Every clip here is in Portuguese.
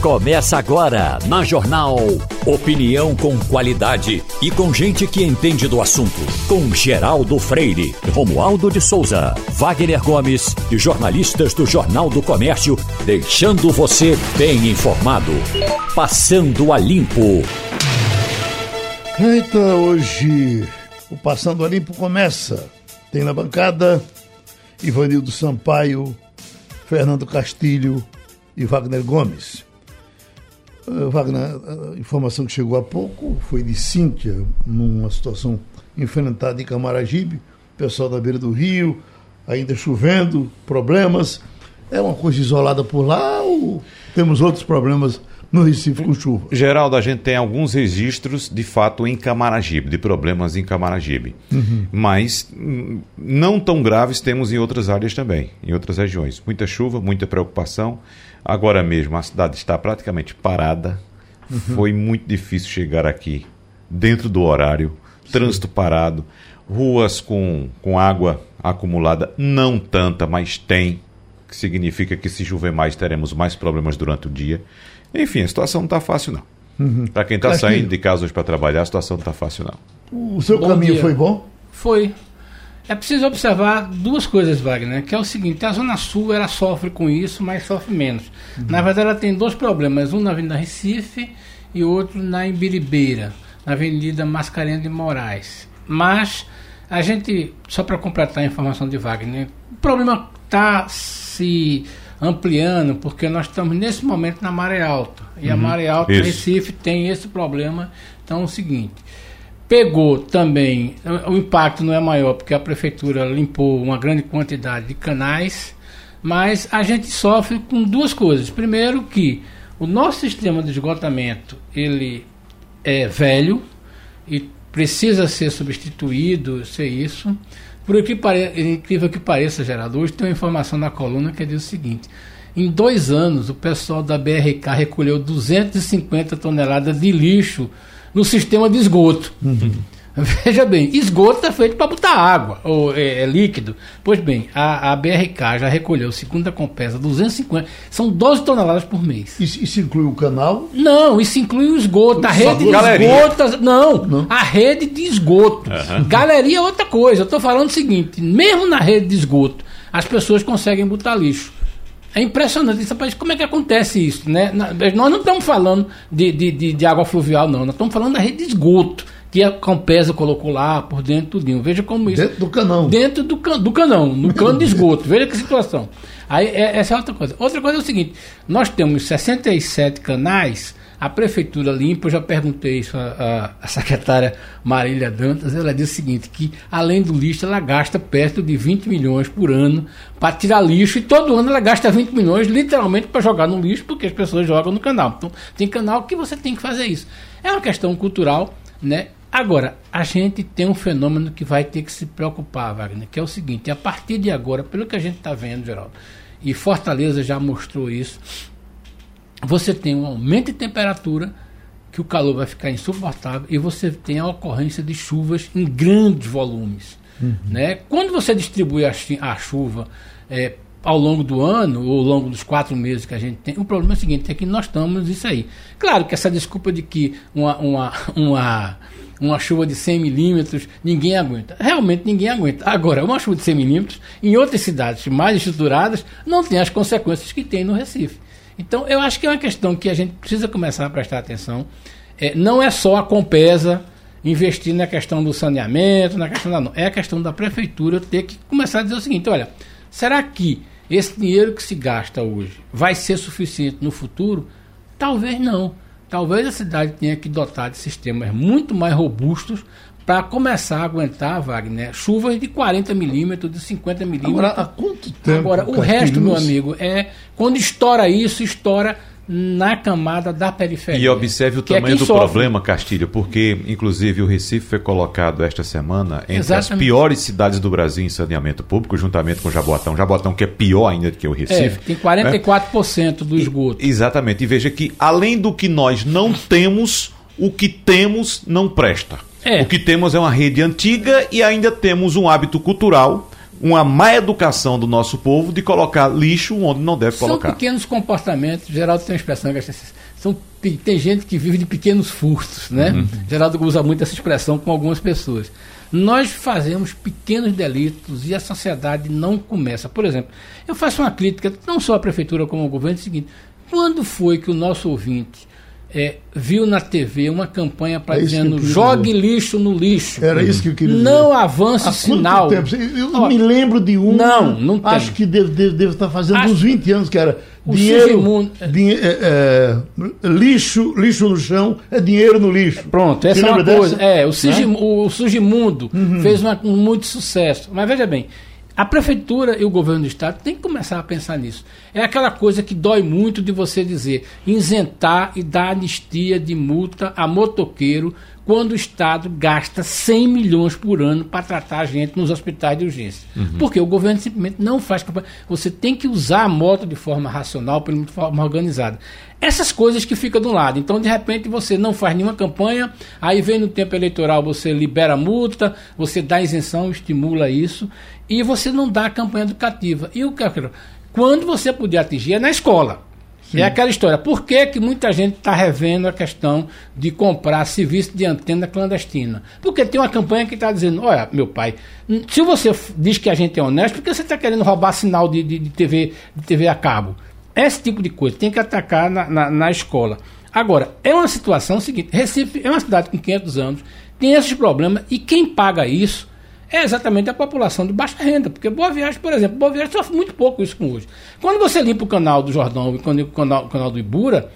Começa agora na Jornal. Opinião com qualidade e com gente que entende do assunto. Com Geraldo Freire, Romualdo de Souza, Wagner Gomes e jornalistas do Jornal do Comércio, deixando você bem informado. Passando a Limpo. Eita, hoje o Passando a Limpo começa. Tem na bancada Ivanildo Sampaio, Fernando Castilho e Wagner Gomes. Uh, Wagner, a informação que chegou há pouco foi de Cíntia, numa situação enfrentada em Camaragibe, pessoal da beira do rio, ainda chovendo, problemas. É uma coisa isolada por lá ou temos outros problemas no Recife com chuva? Geraldo, a gente tem alguns registros, de fato, em Camaragibe, de problemas em Camaragibe. Uhum. Mas hum, não tão graves temos em outras áreas também, em outras regiões. Muita chuva, muita preocupação. Agora mesmo a cidade está praticamente parada. Uhum. Foi muito difícil chegar aqui dentro do horário, Sim. trânsito parado, ruas com, com água acumulada, não tanta, mas tem, que significa que se chover mais teremos mais problemas durante o dia. Enfim, a situação não está fácil não. Uhum. Para quem está saindo de casa hoje para trabalhar, a situação não está fácil não. O seu bom caminho dia. foi bom? Foi. É preciso observar duas coisas, Wagner, que é o seguinte, a Zona Sul ela sofre com isso, mas sofre menos. Uhum. Na verdade, ela tem dois problemas, um na Avenida Recife e outro na Imbiribeira, na Avenida Mascarenhas de Moraes. Mas a gente, só para completar a informação de Wagner, o problema está se ampliando porque nós estamos nesse momento na maré alta. E uhum. a maré alta Recife tem esse problema. Então é o seguinte, Pegou também, o impacto não é maior porque a prefeitura limpou uma grande quantidade de canais, mas a gente sofre com duas coisas. Primeiro que o nosso sistema de esgotamento, ele é velho e precisa ser substituído, ser isso. Por que pare... incrível que pareça, Geraldo, hoje tem uma informação na coluna que diz o seguinte: em dois anos, o pessoal da BRK recolheu 250 toneladas de lixo no sistema de esgoto. Uhum. Veja bem, esgoto é feito para botar água, ou é, é, líquido. Pois bem, a, a BRK já recolheu, segundo a Compesa, 250, são 12 toneladas por mês. Isso, isso inclui o canal? Não, isso inclui o esgoto, a rede de esgoto. Não, não, a rede de esgoto. Uhum. Galeria é outra coisa. Eu estou falando o seguinte: mesmo na rede de esgoto, as pessoas conseguem botar lixo. É impressionante isso, rapaz, como é que acontece isso, né? Nós não estamos falando de, de, de, de água fluvial, não. Nós estamos falando da rede de esgoto que a Campesa colocou lá por dentro tudinho. Veja como isso. Dentro do canão. Dentro do, can, do canão, no cano de esgoto. Veja que situação. Aí é, essa é outra coisa. Outra coisa é o seguinte: nós temos 67 canais a prefeitura limpa, eu já perguntei isso à, à secretária Marília Dantas, ela disse o seguinte, que além do lixo, ela gasta perto de 20 milhões por ano para tirar lixo e todo ano ela gasta 20 milhões literalmente para jogar no lixo, porque as pessoas jogam no canal. Então, tem canal que você tem que fazer isso. É uma questão cultural, né? Agora, a gente tem um fenômeno que vai ter que se preocupar, Wagner, que é o seguinte, a partir de agora, pelo que a gente está vendo, Geraldo, e Fortaleza já mostrou isso, você tem um aumento de temperatura, que o calor vai ficar insuportável, e você tem a ocorrência de chuvas em grandes volumes. Uhum. Né? Quando você distribui a, a chuva é, ao longo do ano, ou ao longo dos quatro meses que a gente tem, o problema é o seguinte, é que nós estamos isso aí. Claro que essa desculpa de que uma, uma, uma, uma chuva de 100 milímetros ninguém aguenta. Realmente ninguém aguenta. Agora, uma chuva de 100 milímetros, em outras cidades mais estruturadas, não tem as consequências que tem no Recife. Então, eu acho que é uma questão que a gente precisa começar a prestar atenção. É, não é só a Compesa investir na questão do saneamento, na questão da. Não. É a questão da prefeitura ter que começar a dizer o seguinte: olha, será que esse dinheiro que se gasta hoje vai ser suficiente no futuro? Talvez não. Talvez a cidade tenha que dotar de sistemas muito mais robustos para começar a aguentar, Wagner, chuvas de 40 milímetros, de 50 milímetros. Agora, há quanto tempo? Agora, o resto, meu amigo, é quando estoura isso, estoura na camada da periferia. E observe o é tamanho é do sofre. problema, Castilho, porque, inclusive, o Recife foi colocado esta semana entre Exatamente. as piores cidades do Brasil em saneamento público, juntamente com Jaboatão. Jaboatão, que é pior ainda do que o Recife. É, tem 44% né? do esgoto. E, exatamente. E veja que, além do que nós não temos, o que temos não presta. É. O que temos é uma rede antiga e ainda temos um hábito cultural uma má educação do nosso povo de colocar lixo onde não deve São colocar. pequenos comportamentos. Geraldo tem uma expressão que são, tem gente que vive de pequenos furtos, né? Uhum. Geraldo usa muito essa expressão com algumas pessoas. Nós fazemos pequenos delitos e a sociedade não começa. Por exemplo, eu faço uma crítica, não só à prefeitura como ao governo, é o seguinte: quando foi que o nosso ouvinte é, viu na TV uma campanha para é dizendo jogue lixo no lixo. Era isso que eu queria dizer. Não avance Há sinal. Tempo? Eu Ó, me lembro de um. Não, não tem. Acho que deve, deve, estar fazendo acho, uns 20 anos que era. Dinheiro, dinhe, é, é, lixo, lixo no chão é dinheiro no lixo. Pronto, essa é uma coisa. Dessa? É, o, Sigim, o Sugimundo uhum. fez uma, um muito sucesso. Mas veja bem, a prefeitura e o governo do estado têm que começar a pensar nisso. É aquela coisa que dói muito de você dizer, isentar e dar anistia de multa a motoqueiro quando o Estado gasta 100 milhões por ano para tratar a gente nos hospitais de urgência. Uhum. Porque o governo simplesmente não faz campanha. Você tem que usar a moto de forma racional, de forma organizada. Essas coisas que ficam de um lado. Então, de repente, você não faz nenhuma campanha, aí vem no tempo eleitoral, você libera a multa, você dá isenção, estimula isso, e você não dá a campanha educativa. E o que eu quero? Quando você podia atingir é na escola. Sim. É aquela história. Por que, que muita gente está revendo a questão de comprar serviço de antena clandestina? Porque tem uma campanha que está dizendo: olha, meu pai, se você diz que a gente é honesto, por que você está querendo roubar sinal de, de, de, TV, de TV a cabo? Esse tipo de coisa tem que atacar na, na, na escola. Agora, é uma situação seguinte: Recife é uma cidade com 500 anos, tem esses problemas, e quem paga isso é exatamente a população de baixa renda. Porque Boa Viagem, por exemplo, Boa Viagem sofre muito pouco isso com hoje. Quando você limpa o canal do Jordão e o canal, canal do Ibura,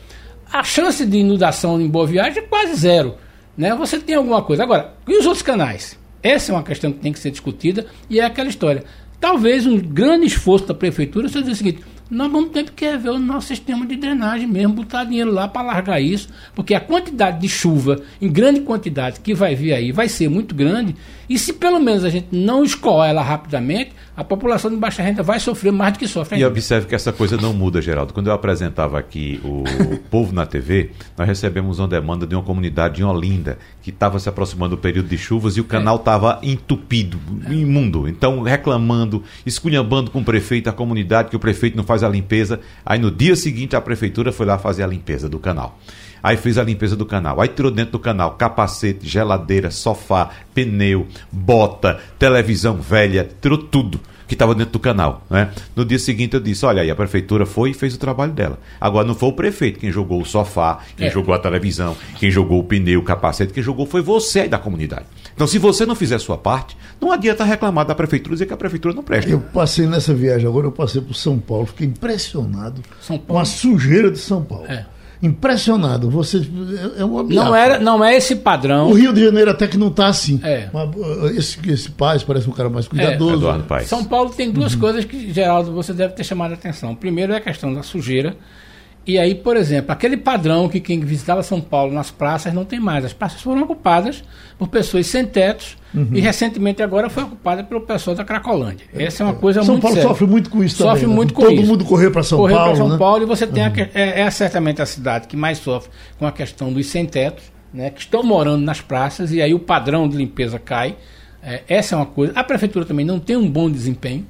a chance de inundação em Boa Viagem é quase zero. Né? Você tem alguma coisa. Agora, e os outros canais? Essa é uma questão que tem que ser discutida e é aquela história. Talvez um grande esforço da prefeitura seja o seguinte: nós vamos ter que rever o nosso sistema de drenagem mesmo, botar dinheiro lá para largar isso, porque a quantidade de chuva em grande quantidade que vai vir aí vai ser muito grande, e se pelo menos a gente não escoar ela rapidamente, a população de baixa renda vai sofrer mais do que sofre. Ainda. E observe que essa coisa não muda, Geraldo. Quando eu apresentava aqui o Povo na TV, nós recebemos uma demanda de uma comunidade em Olinda, que estava se aproximando do período de chuvas e o canal estava é. entupido, é. imundo. Então, reclamando, esculhambando com o prefeito, a comunidade, que o prefeito não faz a limpeza. Aí no dia seguinte a prefeitura foi lá fazer a limpeza do canal. Aí fez a limpeza do canal. Aí tirou dentro do canal capacete, geladeira, sofá, pneu, bota, televisão velha, tirou tudo que estava dentro do canal. Né? No dia seguinte eu disse: olha aí, a prefeitura foi e fez o trabalho dela. Agora não foi o prefeito quem jogou o sofá, quem é. jogou a televisão, quem jogou o pneu, o capacete, quem jogou foi você aí da comunidade. Então, se você não fizer a sua parte, não adianta reclamar da prefeitura e dizer que a prefeitura não presta. Eu passei nessa viagem agora, eu passei por São Paulo, fiquei impressionado com a sujeira de São Paulo. É impressionado. Você é, é um não era, não é esse padrão. O Rio de Janeiro até que não está assim. É. Esse, esse Paz parece um cara mais cuidadoso. É. São Paulo tem duas uhum. coisas que, Geraldo, você deve ter chamado a atenção. Primeiro é a questão da sujeira. E aí, por exemplo, aquele padrão que quem visitava São Paulo nas praças não tem mais. As praças foram ocupadas por pessoas sem tetos uhum. e recentemente agora foi ocupada pelo pessoal da Cracolândia. Essa é uma coisa São muito Paulo séria. sofre muito com isso sofre também. muito né? com Todo isso. mundo correr para São correr Paulo. Correr para São né? Paulo e você tem uhum. a, é, é, certamente a cidade que mais sofre com a questão dos sem tetos, né, que estão morando nas praças e aí o padrão de limpeza cai. É, essa é uma coisa. A prefeitura também não tem um bom desempenho.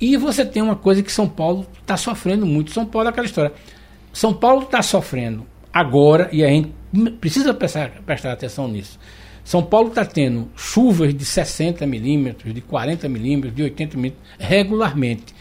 E você tem uma coisa que São Paulo está sofrendo muito. São Paulo é aquela história. São Paulo está sofrendo agora, e a gente precisa prestar, prestar atenção nisso. São Paulo está tendo chuvas de 60 milímetros, de 40 milímetros, de 80 milímetros regularmente.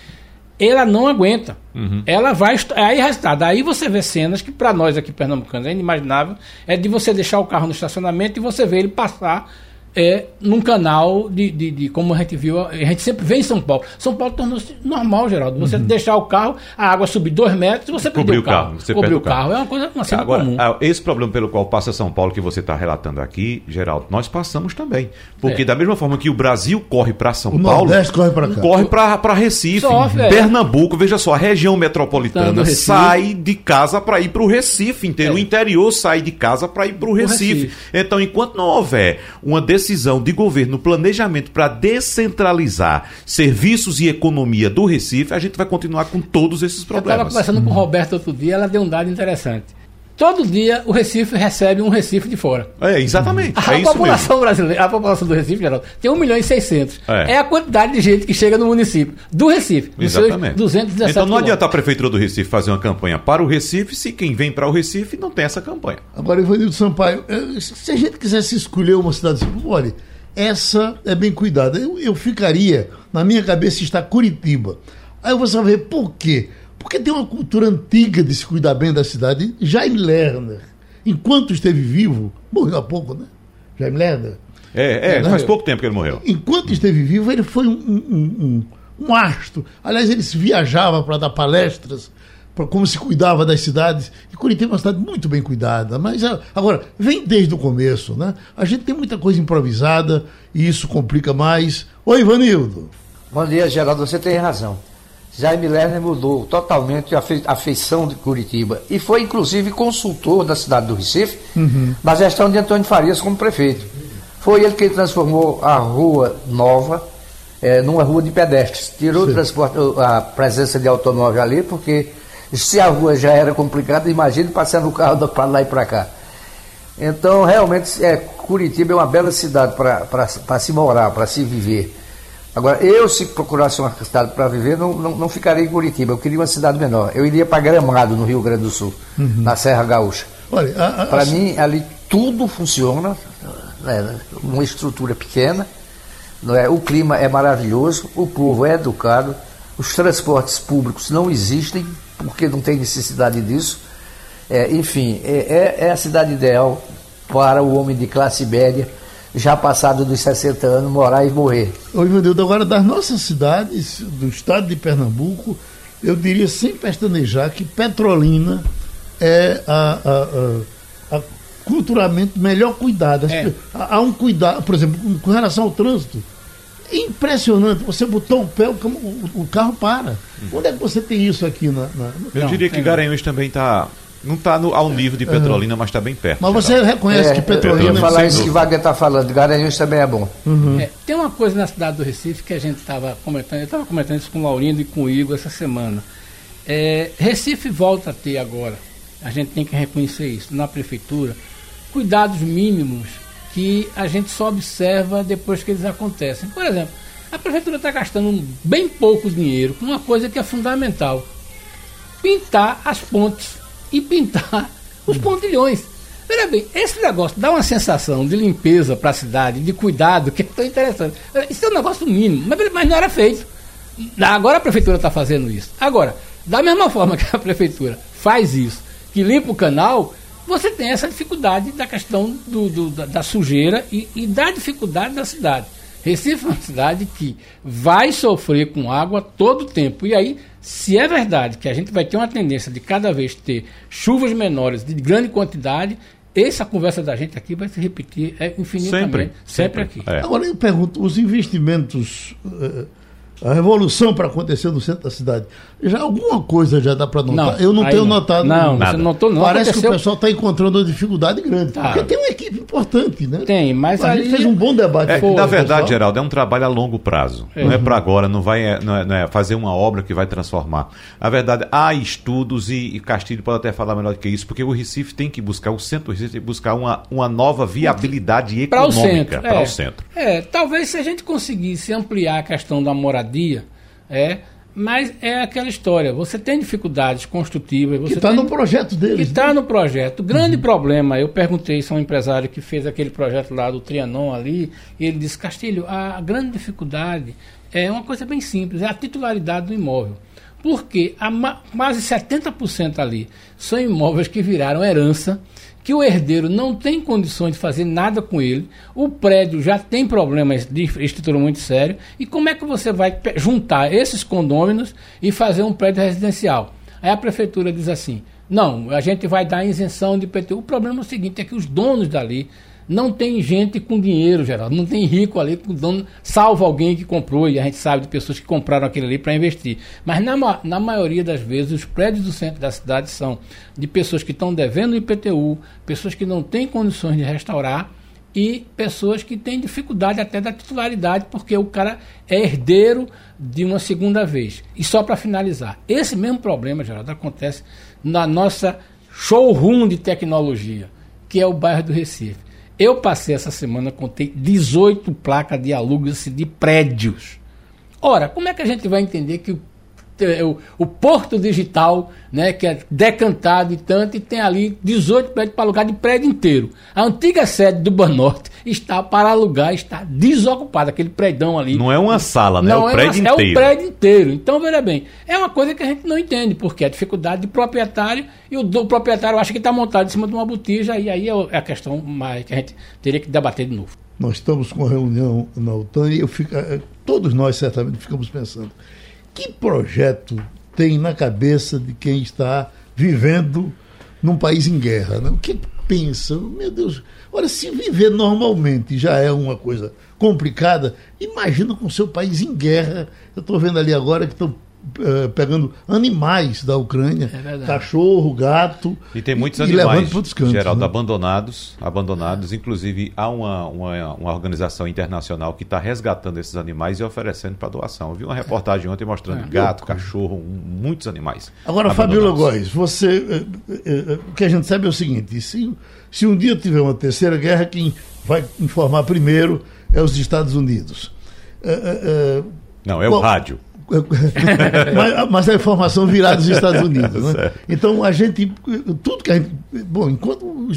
Ela não aguenta. Uhum. Ela vai. Aí, resultado. Aí você vê cenas que, para nós aqui pernambucanos, é inimaginável. É de você deixar o carro no estacionamento e você ver ele passar é num canal de, de, de, como a gente viu, a gente sempre vê em São Paulo. São Paulo tornou-se normal, Geraldo. Você uhum. deixar o carro, a água subir dois metros e você perdeu o carro. Você Cobriu o carro. carro. É uma coisa uma cena Agora, comum. Esse problema pelo qual passa São Paulo que você está relatando aqui, Geraldo, nós passamos também. Porque é. da mesma forma que o Brasil corre para São o Paulo, Nordeste corre para cá. Corre para Recife, Sofre, é. Pernambuco, veja só, a região metropolitana sai de casa para ir para o Recife inteiro. É. O interior sai de casa para ir para o Recife. Recife. Então, enquanto não houver uma decisão de governo governo no planejamento para descentralizar serviços e economia do Recife, a gente vai continuar com todos esses problemas. Eu estava conversando com o Roberto outro dia, ela deu um dado interessante. Todo dia o Recife recebe um Recife de fora. É, exatamente. A é isso população mesmo. brasileira, a população do Recife, Geraldo, tem 1 milhão e 600. É. É. a quantidade de gente que chega no município do Recife. Exatamente. 217 então não adianta a. Prefeitura do Recife fazer uma campanha para o Recife se quem vem para o Recife não tem essa campanha. Agora, Ivanildo Sampaio, eh, se a gente quisesse escolher uma cidade olha, essa é bem cuidada. Eu, eu ficaria, na minha cabeça está Curitiba. Aí você vai ver por quê? Porque tem uma cultura antiga de se cuidar bem da cidade. Jaime Lerner, enquanto esteve vivo, morreu há pouco, né? Jaime Lerner. É, é, É, faz né? pouco tempo que ele morreu. Enquanto esteve vivo, ele foi um, um, um, um astro. Aliás, ele se viajava para dar palestras, para como se cuidava das cidades. E Curitiba é uma cidade muito bem cuidada. Mas ah, agora, vem desde o começo, né? A gente tem muita coisa improvisada e isso complica mais. Oi, Ivanildo. Bom dia, Geraldo. Você tem razão. Jaime Lerner mudou totalmente a fe- a feição de Curitiba e foi, inclusive, consultor da cidade do Recife na gestão de Antônio Farias como prefeito. Foi ele que transformou a rua nova eh, numa rua de pedestres. Tirou a presença de automóvel ali, porque se a rua já era complicada, imagine passando o carro para lá e para cá. Então, realmente, é, Curitiba é uma bela cidade para se morar, para se viver. Agora, eu, se procurasse uma cidade para viver, não, não, não ficaria em Curitiba. Eu queria uma cidade menor. Eu iria para Gramado, no Rio Grande do Sul, na Serra Gaúcha. Para mim, ali tudo funciona, né, uma estrutura pequena, não é? o clima é maravilhoso, o povo é educado, os transportes públicos não existem, porque não tem necessidade disso. É, enfim, é, é- é a cidade ideal para o homem de classe média, já passado dos 60 anos, morar e morrer. Ô, Ivanildo, agora das nossas cidades, do estado de Pernambuco, eu diria sem pestanejar que Petrolina é a, a- a- a culturalmente melhor cuidada. É. Há um cuidado, por exemplo, com- relação ao trânsito. É impressionante. Você botou o pé, o, o- o carro para. Onde é que você tem isso aqui na. na- Eu Não, diria que tem- Garanhuns também está. Não está ao nível de Petrolina, mas está bem perto. Mas você Geraldo. reconhece É, que eu Petrolina. ia falar sem isso que dúvida. Wagner está falando, Garanhuns também é bom. É, tem uma coisa na cidade do Recife que a gente estava comentando, eu estava comentando isso com o Laurindo e com o Igor essa semana. É, Recife volta a ter agora, a gente tem que reconhecer isso, na prefeitura, cuidados mínimos que a gente só observa depois que eles acontecem. Por exemplo, a prefeitura está gastando bem pouco dinheiro com uma coisa que é fundamental: pintar as pontes e pintar os pontilhões. Veja bem, esse negócio dá uma sensação de limpeza para a cidade, de cuidado, que é tão interessante. Isso é um negócio mínimo, mas, mas não era feito. Agora a prefeitura está fazendo isso. Agora, da mesma forma que a prefeitura faz isso, que limpa o canal, você tem essa dificuldade da questão do, do- da, da sujeira e, e da dificuldade da cidade. Recife é uma cidade que vai sofrer com água todo o tempo. E aí, se é verdade que a gente vai ter uma tendência de cada vez ter chuvas menores de grande quantidade, essa conversa da gente aqui vai se repetir é, infinitamente. Sempre. Sempre, aqui. É. Agora eu pergunto, os investimentos, eh, a revolução para acontecer no centro da cidade, já alguma coisa já dá para notar? Não, eu não tenho não. notado. Não, Nada. você notou não. Parece que aconteceu- o pessoal está encontrando uma dificuldade grande. Tá. Porque tem uma equipe importante, né? Tem, mas a ali- gente fez um bom debate. É, aqui, na pessoal. verdade, Geraldo, é um trabalho a longo prazo. É. Não é para agora, não vai é, não é, não é fazer uma obra que vai transformar. Na verdade, há estudos e, e Castilho pode até falar melhor do que isso, porque o Recife tem que buscar, o centro do Recife tem que buscar uma, uma nova viabilidade para o econômica centro. para é. o centro. É, talvez se a gente conseguisse ampliar a questão da moradia, é, mas é aquela história. Você tem dificuldades construtivas. Que Você está tem, no projeto que deles. está né? no projeto. O grande problema, eu perguntei isso a um empresário que fez aquele projeto lá do Trianon ali, e ele disse, Castilho, a grande dificuldade é uma coisa bem simples, é a titularidade do imóvel. Porque a quase 70% ali são imóveis que viraram herança, que o herdeiro não tem condições de fazer nada com ele, o prédio já tem problemas de estrutura muito sério, e como é que você vai juntar esses condôminos e fazer um prédio residencial? Aí a prefeitura diz assim: não, a gente vai dar isenção de IPTU. O problema é o seguinte: é que os donos dali não tem gente com dinheiro, Geraldo, não tem rico ali, dono, salvo alguém que comprou, e a gente sabe de pessoas que compraram aquele ali para investir. Mas na, na maioria das vezes, os prédios do centro da cidade são de pessoas que estão devendo IPTU, pessoas que não têm condições de restaurar e pessoas que têm dificuldade até da titularidade, porque o cara é herdeiro de uma segunda vez. E só para finalizar, esse mesmo problema, Geraldo, acontece na nossa showroom de tecnologia, que é o bairro do Recife. Eu passei essa semana, contei 18 placas de alugas de prédios. Ora, como é que a gente vai entender que o o, o, Porto Digital, né, que é decantado e tanto, e tem ali 18 prédios para alugar de prédio inteiro. A antiga sede do Banorte está para alugar, está desocupada, aquele prédio ali. Não é uma sala, né? Não é o prédio uma, inteiro. É o prédio inteiro. Então, veja bem, é uma coisa que a gente não entende, porque é a dificuldade de proprietário, e o do proprietário acha que está montado em cima de uma botija, e aí é, é a questão mais que a gente teria que debater de novo. Nós estamos com reunião na OTAN e eu fico, eh, todos nós certamente ficamos pensando que projeto tem na cabeça de quem está vivendo num país em guerra? Né? O que pensa? Meu Deus, olha, se viver normalmente já é uma coisa complicada, imagina com seu país em guerra. Eu estou vendo ali agora que estão uh, pegando animais da Ucrânia, é cachorro, gato. E tem muitos e, animais, cantos, Geraldo, né? abandonados, abandonados. Inclusive, há uma, uma, uma organização internacional que está resgatando esses animais e oferecendo para doação. Eu vi uma reportagem ontem mostrando é. gato, cachorro, um, muitos animais. Agora, Fabiola Góes, você, uh, uh, o que a gente sabe é o seguinte, se, se um dia tiver uma terceira guerra, quem vai informar primeiro é os Estados Unidos. Não, é o rádio. mas, mas, a informação virá dos Estados Unidos. Né? Então a gente. Tudo que a gente. Bom, enquanto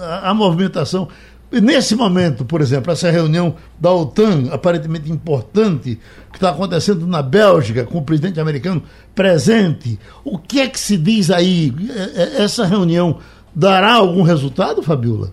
a, a movimentação. Nesse momento, por exemplo, essa reunião da OTAN, aparentemente importante, que está acontecendo na Bélgica, com o presidente americano presente, o que é que se diz aí? É, é, essa reunião dará algum resultado, Fabiola?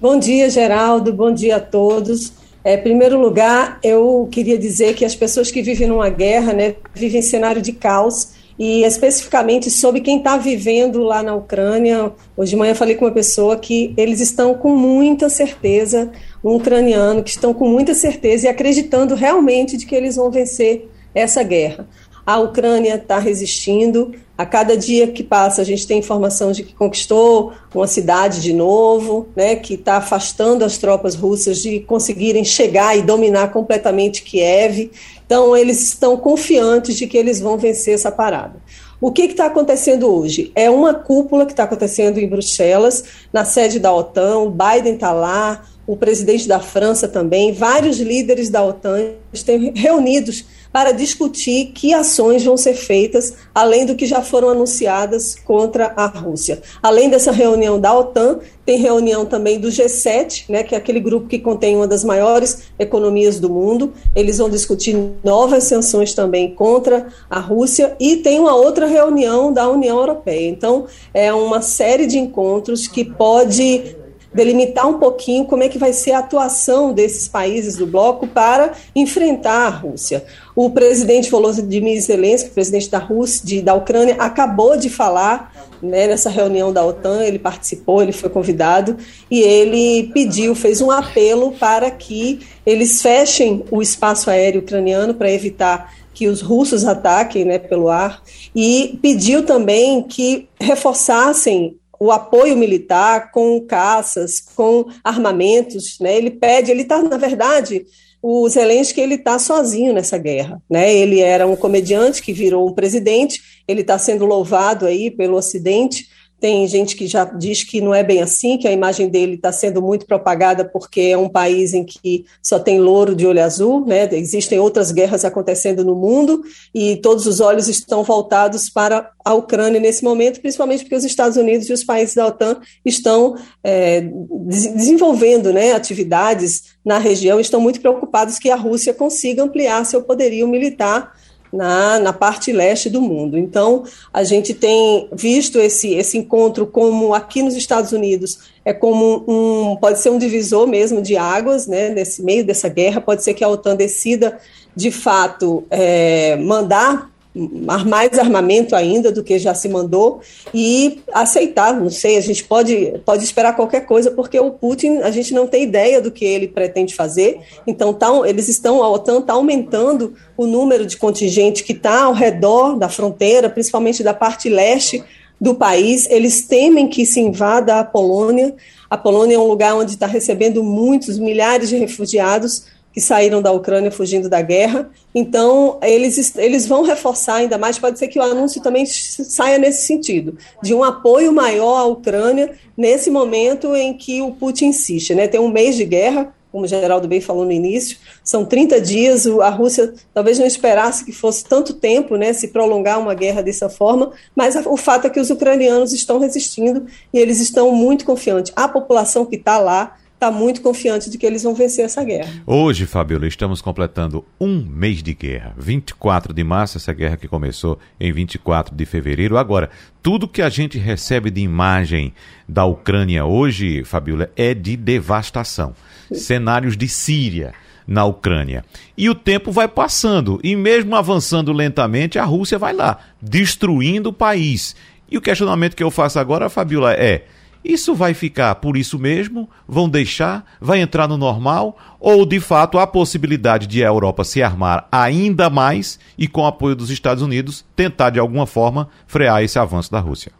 Bom dia, Geraldo. Bom dia a todos. É, em primeiro lugar, eu queria dizer que as pessoas que vivem numa guerra, né, vivem em cenário de caos, e especificamente sobre quem está vivendo lá na Ucrânia. Hoje de manhã falei com uma pessoa que eles estão com muita certeza, um ucraniano, que estão com muita certeza e acreditando realmente de que eles vão vencer essa guerra. A Ucrânia está resistindo. A cada dia que passa, a gente tem informação de que conquistou uma cidade de novo, né, que está afastando as tropas russas de conseguirem chegar e dominar completamente Kiev. Então, eles estão confiantes de que eles vão vencer essa parada. O que está acontecendo hoje? É uma cúpula que está acontecendo em Bruxelas, na sede da OTAN. O Biden está lá, o presidente da França também, vários líderes da OTAN estão reunidos para discutir que ações vão ser feitas, além do que já foram anunciadas contra a Rússia. Além dessa reunião da OTAN, tem reunião também do G7, né, que é aquele grupo que contém uma das maiores economias do mundo. Eles vão discutir novas sanções também contra a Rússia e tem uma outra reunião da União Europeia. Então, é uma série de encontros que pode delimitar um pouquinho como é que vai ser a atuação desses países do bloco para enfrentar a Rússia. O presidente Volodymyr Zelensky, presidente da Rússia, de, da Ucrânia, acabou de falar né, nessa reunião da OTAN, ele participou, ele foi convidado e ele pediu, fez um apelo para que eles fechem o espaço aéreo ucraniano para evitar que os russos ataquem né, pelo ar e pediu também que reforçassem o apoio militar com caças, com armamentos, né? Ele pede, ele está, na verdade, o Zelensky ele está sozinho nessa guerra, né? Ele era um comediante que virou um presidente, ele está sendo louvado aí pelo Ocidente tem gente que já diz que não é bem assim, que a imagem dele está sendo muito propagada porque é um país em que só tem louro de olho azul, né? Existem outras guerras acontecendo no mundo e todos os olhos estão voltados para a Ucrânia nesse momento, principalmente porque os Estados Unidos e os países da OTAN estão é, desenvolvendo né, atividades na região, estão muito preocupados que a Rússia consiga ampliar seu poderio militar na, na parte leste do mundo. Então, a gente tem visto esse, esse encontro como aqui nos Estados Unidos é como um pode ser um divisor mesmo de águas, né? Nesse meio dessa guerra, pode ser que a OTAN decida de fato é, mandar mais armamento ainda do que já se mandou e aceitar, não sei, a gente pode, pode esperar qualquer coisa, porque o Putin, a gente não tem ideia do que ele pretende fazer, então tá, eles estão, a OTAN está aumentando o número de contingente que está ao redor da fronteira, principalmente da parte leste do país, eles temem que se invada a Polônia, a Polônia é um lugar onde está recebendo muitos, milhares de refugiados, que saíram da Ucrânia fugindo da guerra. Então, eles, eles vão reforçar ainda mais. Pode ser que o anúncio também saia nesse sentido, de um apoio maior à Ucrânia nesse momento em que o Putin insiste. Né? Tem um mês de guerra, como o Geraldo bem falou no início, são 30 dias, a Rússia talvez não esperasse que fosse tanto tempo, né, se prolongar uma guerra dessa forma, mas o fato é que os ucranianos estão resistindo e eles estão muito confiantes. A população que está lá está muito confiante de que eles vão vencer essa guerra. Hoje, Fabiola, estamos completando um mês de guerra. 24 de março, essa guerra que começou em 24 de fevereiro. Agora, tudo que a gente recebe de imagem da Ucrânia hoje, Fabiola, é de devastação. Cenários de Síria na Ucrânia. E o tempo vai passando, e mesmo avançando lentamente, a Rússia vai lá, destruindo o país. E o questionamento que eu faço agora, Fabiola, é isso vai ficar por isso mesmo? Vão deixar? Vai entrar no normal? Ou, de fato, há possibilidade de a Europa se armar ainda mais e, com o apoio dos Estados Unidos, tentar, de alguma forma, frear esse avanço da Rússia?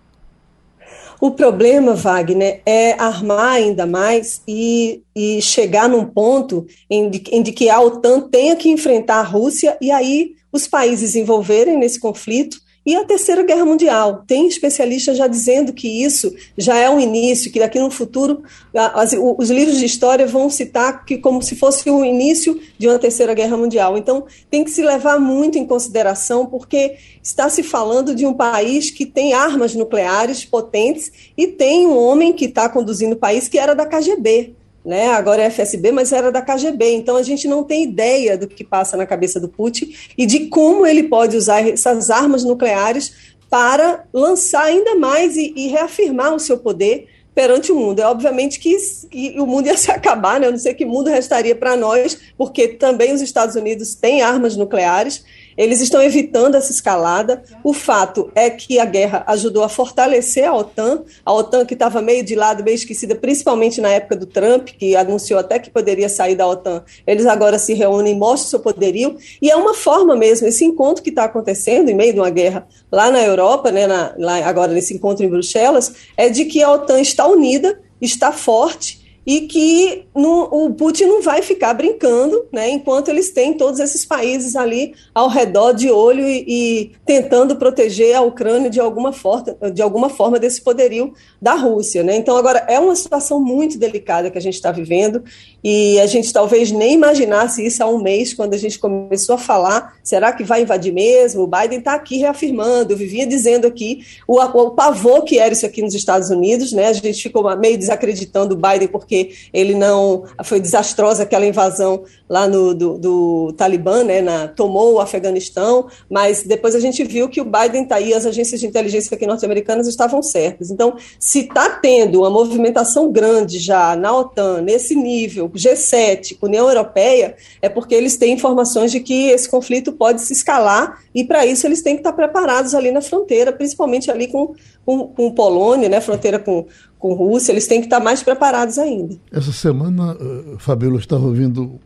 O problema, Wagner, é armar ainda mais e, e chegar num ponto em de, em de que a OTAN tenha que enfrentar a Rússia e aí os países envolverem nesse conflito e a Terceira Guerra Mundial. Tem especialistas já dizendo que isso já é um início, que daqui no futuro as, os livros de história vão citar que como se fosse o início de uma Terceira Guerra Mundial. Então tem que se levar muito em consideração, porque está se falando de um país que tem armas nucleares potentes e tem um homem que está conduzindo o país que era da KGB né? Agora é FSB, mas era da KGB. Então a gente não tem ideia do que passa na cabeça do Putin e de como ele pode usar essas armas nucleares para lançar ainda mais e, e reafirmar o seu poder perante o mundo. É obviamente que, que, o mundo ia se acabar, né? Eu não sei que mundo restaria para nós, porque também os Estados Unidos têm armas nucleares eles estão evitando essa escalada. O fato é que a guerra ajudou a fortalecer a OTAN, a OTAN que estava meio de lado, meio esquecida, principalmente na época do Trump, que anunciou até que poderia sair da OTAN. Eles agora se reúnem mostram seu poderio. E é uma forma mesmo, esse encontro que está acontecendo em meio de uma guerra lá na Europa, né, na, lá agora nesse encontro em Bruxelas, é de que a OTAN está unida, está forte e que no, o Putin não vai ficar brincando, né, enquanto eles têm todos esses países ali ao redor de olho e, e tentando proteger a Ucrânia de alguma, forma, de alguma forma desse poderio da Rússia. Né? Então, agora, é uma situação muito delicada que a gente está vivendo e a gente talvez nem imaginasse isso há um mês, quando a gente começou a falar, será que vai invadir mesmo? O Biden está aqui reafirmando, vivia dizendo aqui o, o pavor que era isso aqui nos Estados Unidos, né? a gente ficou meio desacreditando o Biden porque ele não foi desastrosa aquela invasão lá no, do, do Talibã, né, na, tomou o Afeganistão, mas depois a gente viu que o Biden está aí, as agências de inteligência aqui norte-americanas estavam certas. Então, se está tendo uma movimentação grande já na OTAN, nesse nível, G7, União Europeia, é porque eles têm informações de que esse conflito pode se escalar e para isso eles têm que estar preparados ali na fronteira, principalmente ali com, com, com Polônia, né, fronteira com, com Rússia, eles têm que estar mais preparados ainda. Essa semana, uh, Fabíola, eu estava ouvindo,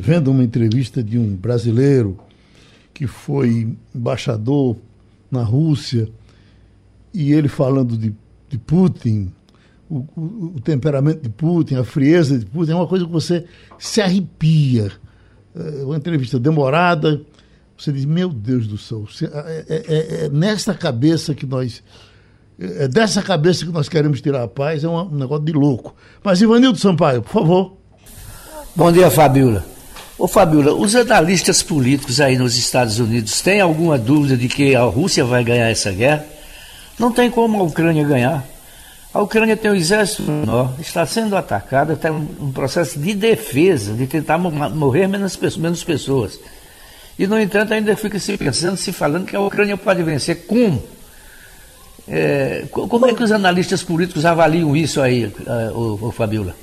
vendo uma entrevista de um brasileiro que foi embaixador na Rússia e ele falando de, de Putin, o, o, o, temperamento de Putin, a frieza de Putin, é uma coisa que você se arrepia. É uma entrevista demorada, você diz, meu Deus do céu, é, é, é, é cabeça que nós é dessa cabeça que nós queremos tirar a paz, é um negócio de louco. Mas Ivanildo Sampaio, por favor. Bom dia, Fabiola. Ô Fabiola, os analistas políticos aí nos Estados Unidos têm alguma dúvida de que a Rússia vai ganhar essa guerra? Não tem como a Ucrânia ganhar. A Ucrânia tem um exército menor, está sendo atacada, está um processo de defesa, de tentar morrer menos, menos pessoas. E, no entanto, ainda fica se pensando, se falando que a Ucrânia pode vencer. Como? É, como é que os analistas políticos avaliam isso aí, o, o Fabiola?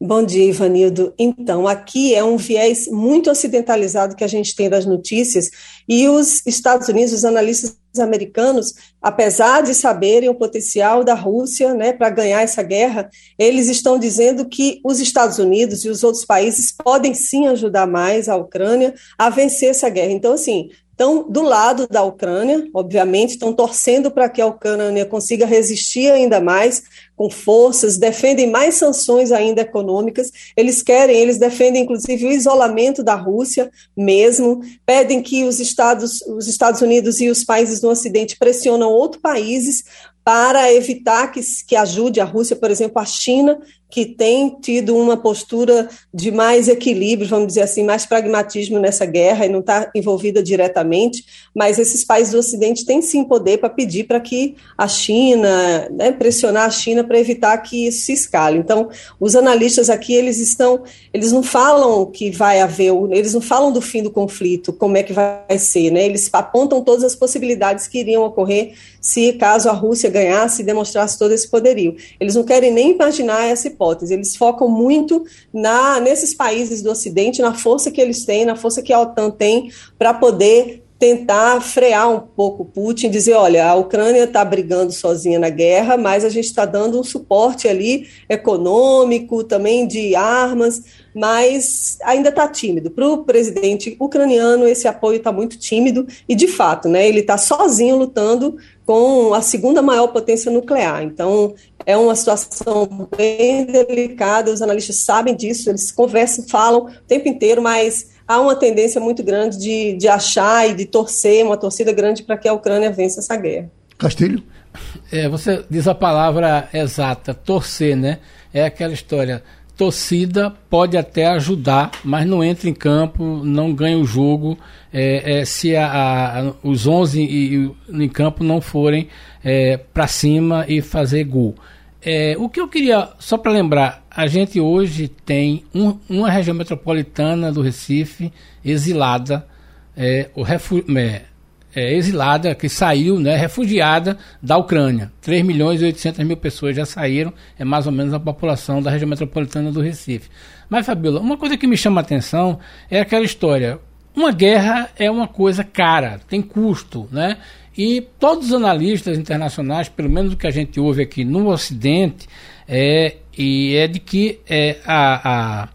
Bom dia, Ivanildo. Então, aqui é um viés muito ocidentalizado que a gente tem das notícias, e os Estados Unidos, os analistas americanos, apesar de saberem o potencial da Rússia né, para ganhar essa guerra, eles estão dizendo que os Estados Unidos e os outros países podem sim ajudar mais a Ucrânia a vencer essa guerra. Então, assim, estão do lado da Ucrânia, obviamente, estão torcendo para que a Ucrânia consiga resistir ainda mais com forças, defendem mais sanções ainda econômicas. Eles querem, eles defendem inclusive o isolamento da Rússia mesmo, pedem que os Estados, os Estados Unidos e os países do Ocidente pressionam outros países para evitar que, que ajude a Rússia, por exemplo, a China que tem tido uma postura de mais equilíbrio, vamos dizer assim, mais pragmatismo nessa guerra e não está envolvida diretamente, mas esses países do Ocidente têm sim poder para pedir para que a China, né, pressionar a China para evitar que isso se escale. Então, os analistas aqui, eles estão, eles não falam que vai haver, eles não falam do fim do conflito, como é que vai ser, né? Eles apontam todas as possibilidades que iriam ocorrer se caso a Rússia ganhasse e demonstrasse todo esse poderio. Eles não querem nem imaginar essa hipótese. Eles focam muito na nesses países do Ocidente, na força que eles têm, na força que a OTAN tem para poder tentar frear um pouco Putin, dizer, olha, a Ucrânia está brigando sozinha na guerra, mas a gente está dando um suporte ali econômico, também de armas, mas ainda está tímido. Para o presidente ucraniano, esse apoio está muito tímido e, de fato, né, ele está sozinho lutando com a segunda maior potência nuclear. Então, é uma situação bem delicada, os analistas sabem disso, eles conversam, falam o tempo inteiro, mas há uma tendência muito grande de, de achar e de torcer, uma torcida grande para que a Ucrânia vença essa guerra. Castilho? É, você diz a palavra exata, torcer, né? É aquela história. Torcida pode até ajudar, mas não entra em campo, não ganha o jogo é, é, se a, a, os 11 e, e, em campo não forem é, para cima e fazer gol. É, o que eu queria, só para lembrar, a gente hoje tem um, uma região metropolitana do Recife exilada, é, o refu é, é, exilada, que saiu, né, refugiada da Ucrânia. 3 milhões e 800 mil pessoas já saíram, é mais ou menos a população da região metropolitana do Recife. Mas, Fabiola, uma coisa que me chama a atenção é aquela história. Uma guerra é uma coisa cara, tem custo, né? E todos os analistas internacionais, pelo menos o que a gente ouve aqui no Ocidente, é, e é de que é, a, a,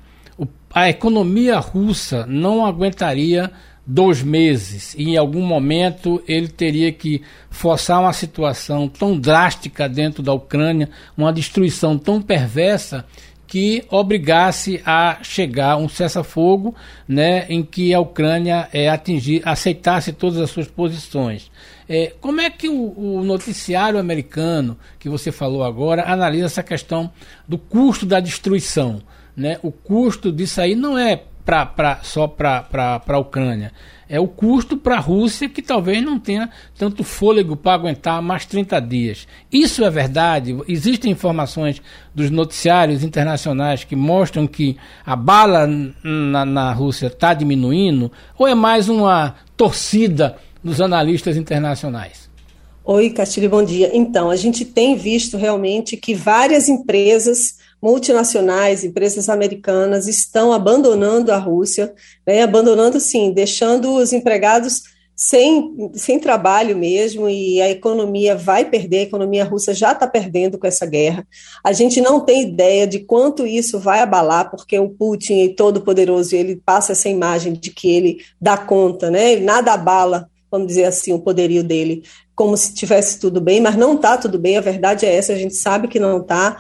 a economia russa não aguentaria dois meses e em algum momento ele teria que forçar uma situação tão drástica dentro da Ucrânia, uma destruição tão perversa que obrigasse a chegar um cessar-fogo, né, em que a Ucrânia é, atingir, aceitasse todas as suas posições. É, como é que o, o, noticiário americano, que você falou agora, analisa essa questão do custo da destruição? Né? O custo disso aí não é pra, pra, só para a Ucrânia, é o custo para a Rússia que talvez não tenha tanto fôlego para aguentar mais 30 dias. Isso é verdade? Existem informações dos noticiários internacionais que mostram que a bala na, na Rússia está diminuindo? Ou é mais uma torcida dos analistas internacionais? Oi, Castilho, bom dia. Então, a gente tem visto realmente que várias empresas multinacionais, empresas americanas estão abandonando a Rússia, né, abandonando sim, deixando os empregados sem, sem trabalho mesmo, e a economia vai perder, a economia russa já está perdendo com essa guerra. A gente não tem ideia de quanto isso vai abalar, porque o Putin, todo poderoso, ele passa essa imagem de que ele dá conta, né? Nada abala vamos dizer assim, o poderio dele como se tivesse tudo bem, mas não está tudo bem, a verdade é essa, a gente sabe que não está,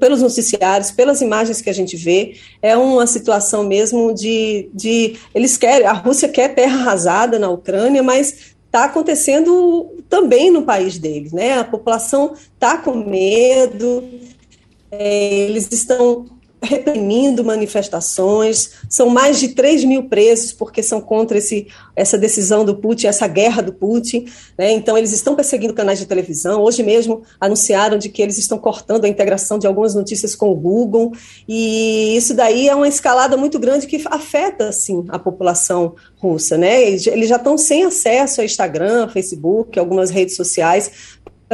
pelos noticiários, pelas imagens que a gente vê, é uma situação mesmo de, de eles querem, a Rússia quer terra arrasada na Ucrânia, mas está acontecendo também no país deles, né, a população está com medo, é, eles estão reprimindo manifestações, são mais de 3 mil presos porque são contra esse, essa decisão do Putin, essa guerra do Putin, né? então eles estão perseguindo canais de televisão, hoje mesmo anunciaram de que eles estão cortando a integração de algumas notícias com o Google, e isso daí é uma escalada muito grande que afeta, sim, a população russa, né, eles já estão sem acesso a Instagram, Facebook, algumas redes sociais,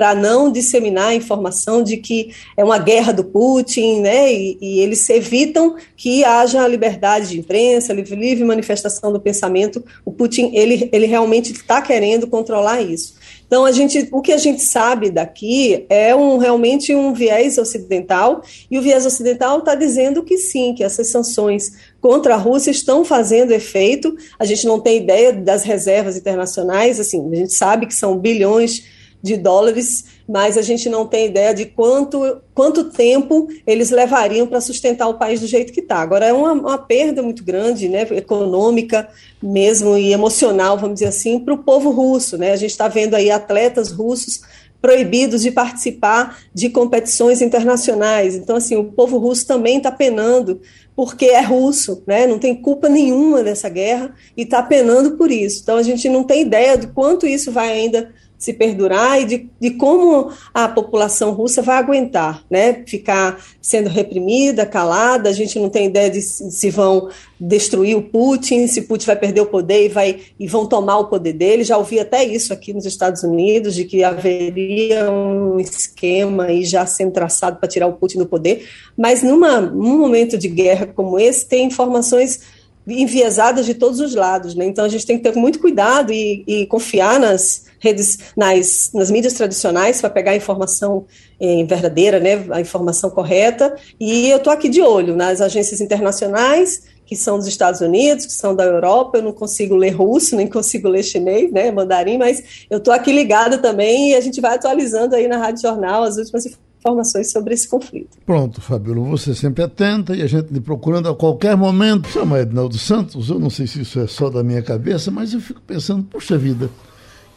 para não disseminar a informação de que é uma guerra do Putin, né? E, e eles evitam que haja liberdade de imprensa, livre, manifestação do pensamento. O Putin ele, ele realmente está querendo controlar isso. Então, a gente, o que a gente sabe daqui é um, realmente um viés ocidental, e o viés ocidental está dizendo que sim, que essas sanções contra a Rússia estão fazendo efeito. A gente não tem ideia das reservas internacionais, assim, a gente sabe que são bilhões de dólares, mas a gente não tem ideia de quanto, quanto tempo eles levariam para sustentar o país do jeito que está. Agora, é uma, uma, perda muito grande, né, econômica mesmo e emocional, vamos dizer assim, para o povo russo. Né? A gente está vendo aí atletas russos proibidos de participar de competições internacionais. Então, assim, o povo russo também está penando porque é russo, né? Não tem culpa nenhuma nessa guerra e está penando por isso. Então, a gente não tem ideia de quanto isso vai ainda se perdurar e de, de como a população russa vai aguentar, né? Ficar sendo reprimida, calada, a gente não tem ideia de se, se vão destruir o Putin, se Putin vai perder o poder e, vai, e vão tomar o poder dele. Já ouvi até isso aqui nos Estados Unidos, de que haveria um esquema aí já sendo traçado para tirar o Putin do poder. Mas numa, num momento de guerra como esse, tem informações enviesadas de todos os lados, né? Então a gente tem que ter muito cuidado e, e confiar nas redes, nas, nas mídias tradicionais para pegar a informação eh, verdadeira, né, a informação correta. E eu estou aqui de olho nas agências internacionais que são dos Estados Unidos, que são da Europa. Eu não consigo ler russo, nem consigo ler chinês, né, mandarim, mas eu estou aqui ligada também e a gente vai atualizando aí na Rádio Jornal as últimas informações sobre esse conflito. Pronto, Fabíola, você sempre atenta e a gente lhe procurando a qualquer momento. Chama Ednaldo Santos, eu não sei se isso é só da minha cabeça, mas eu fico pensando, puxa vida,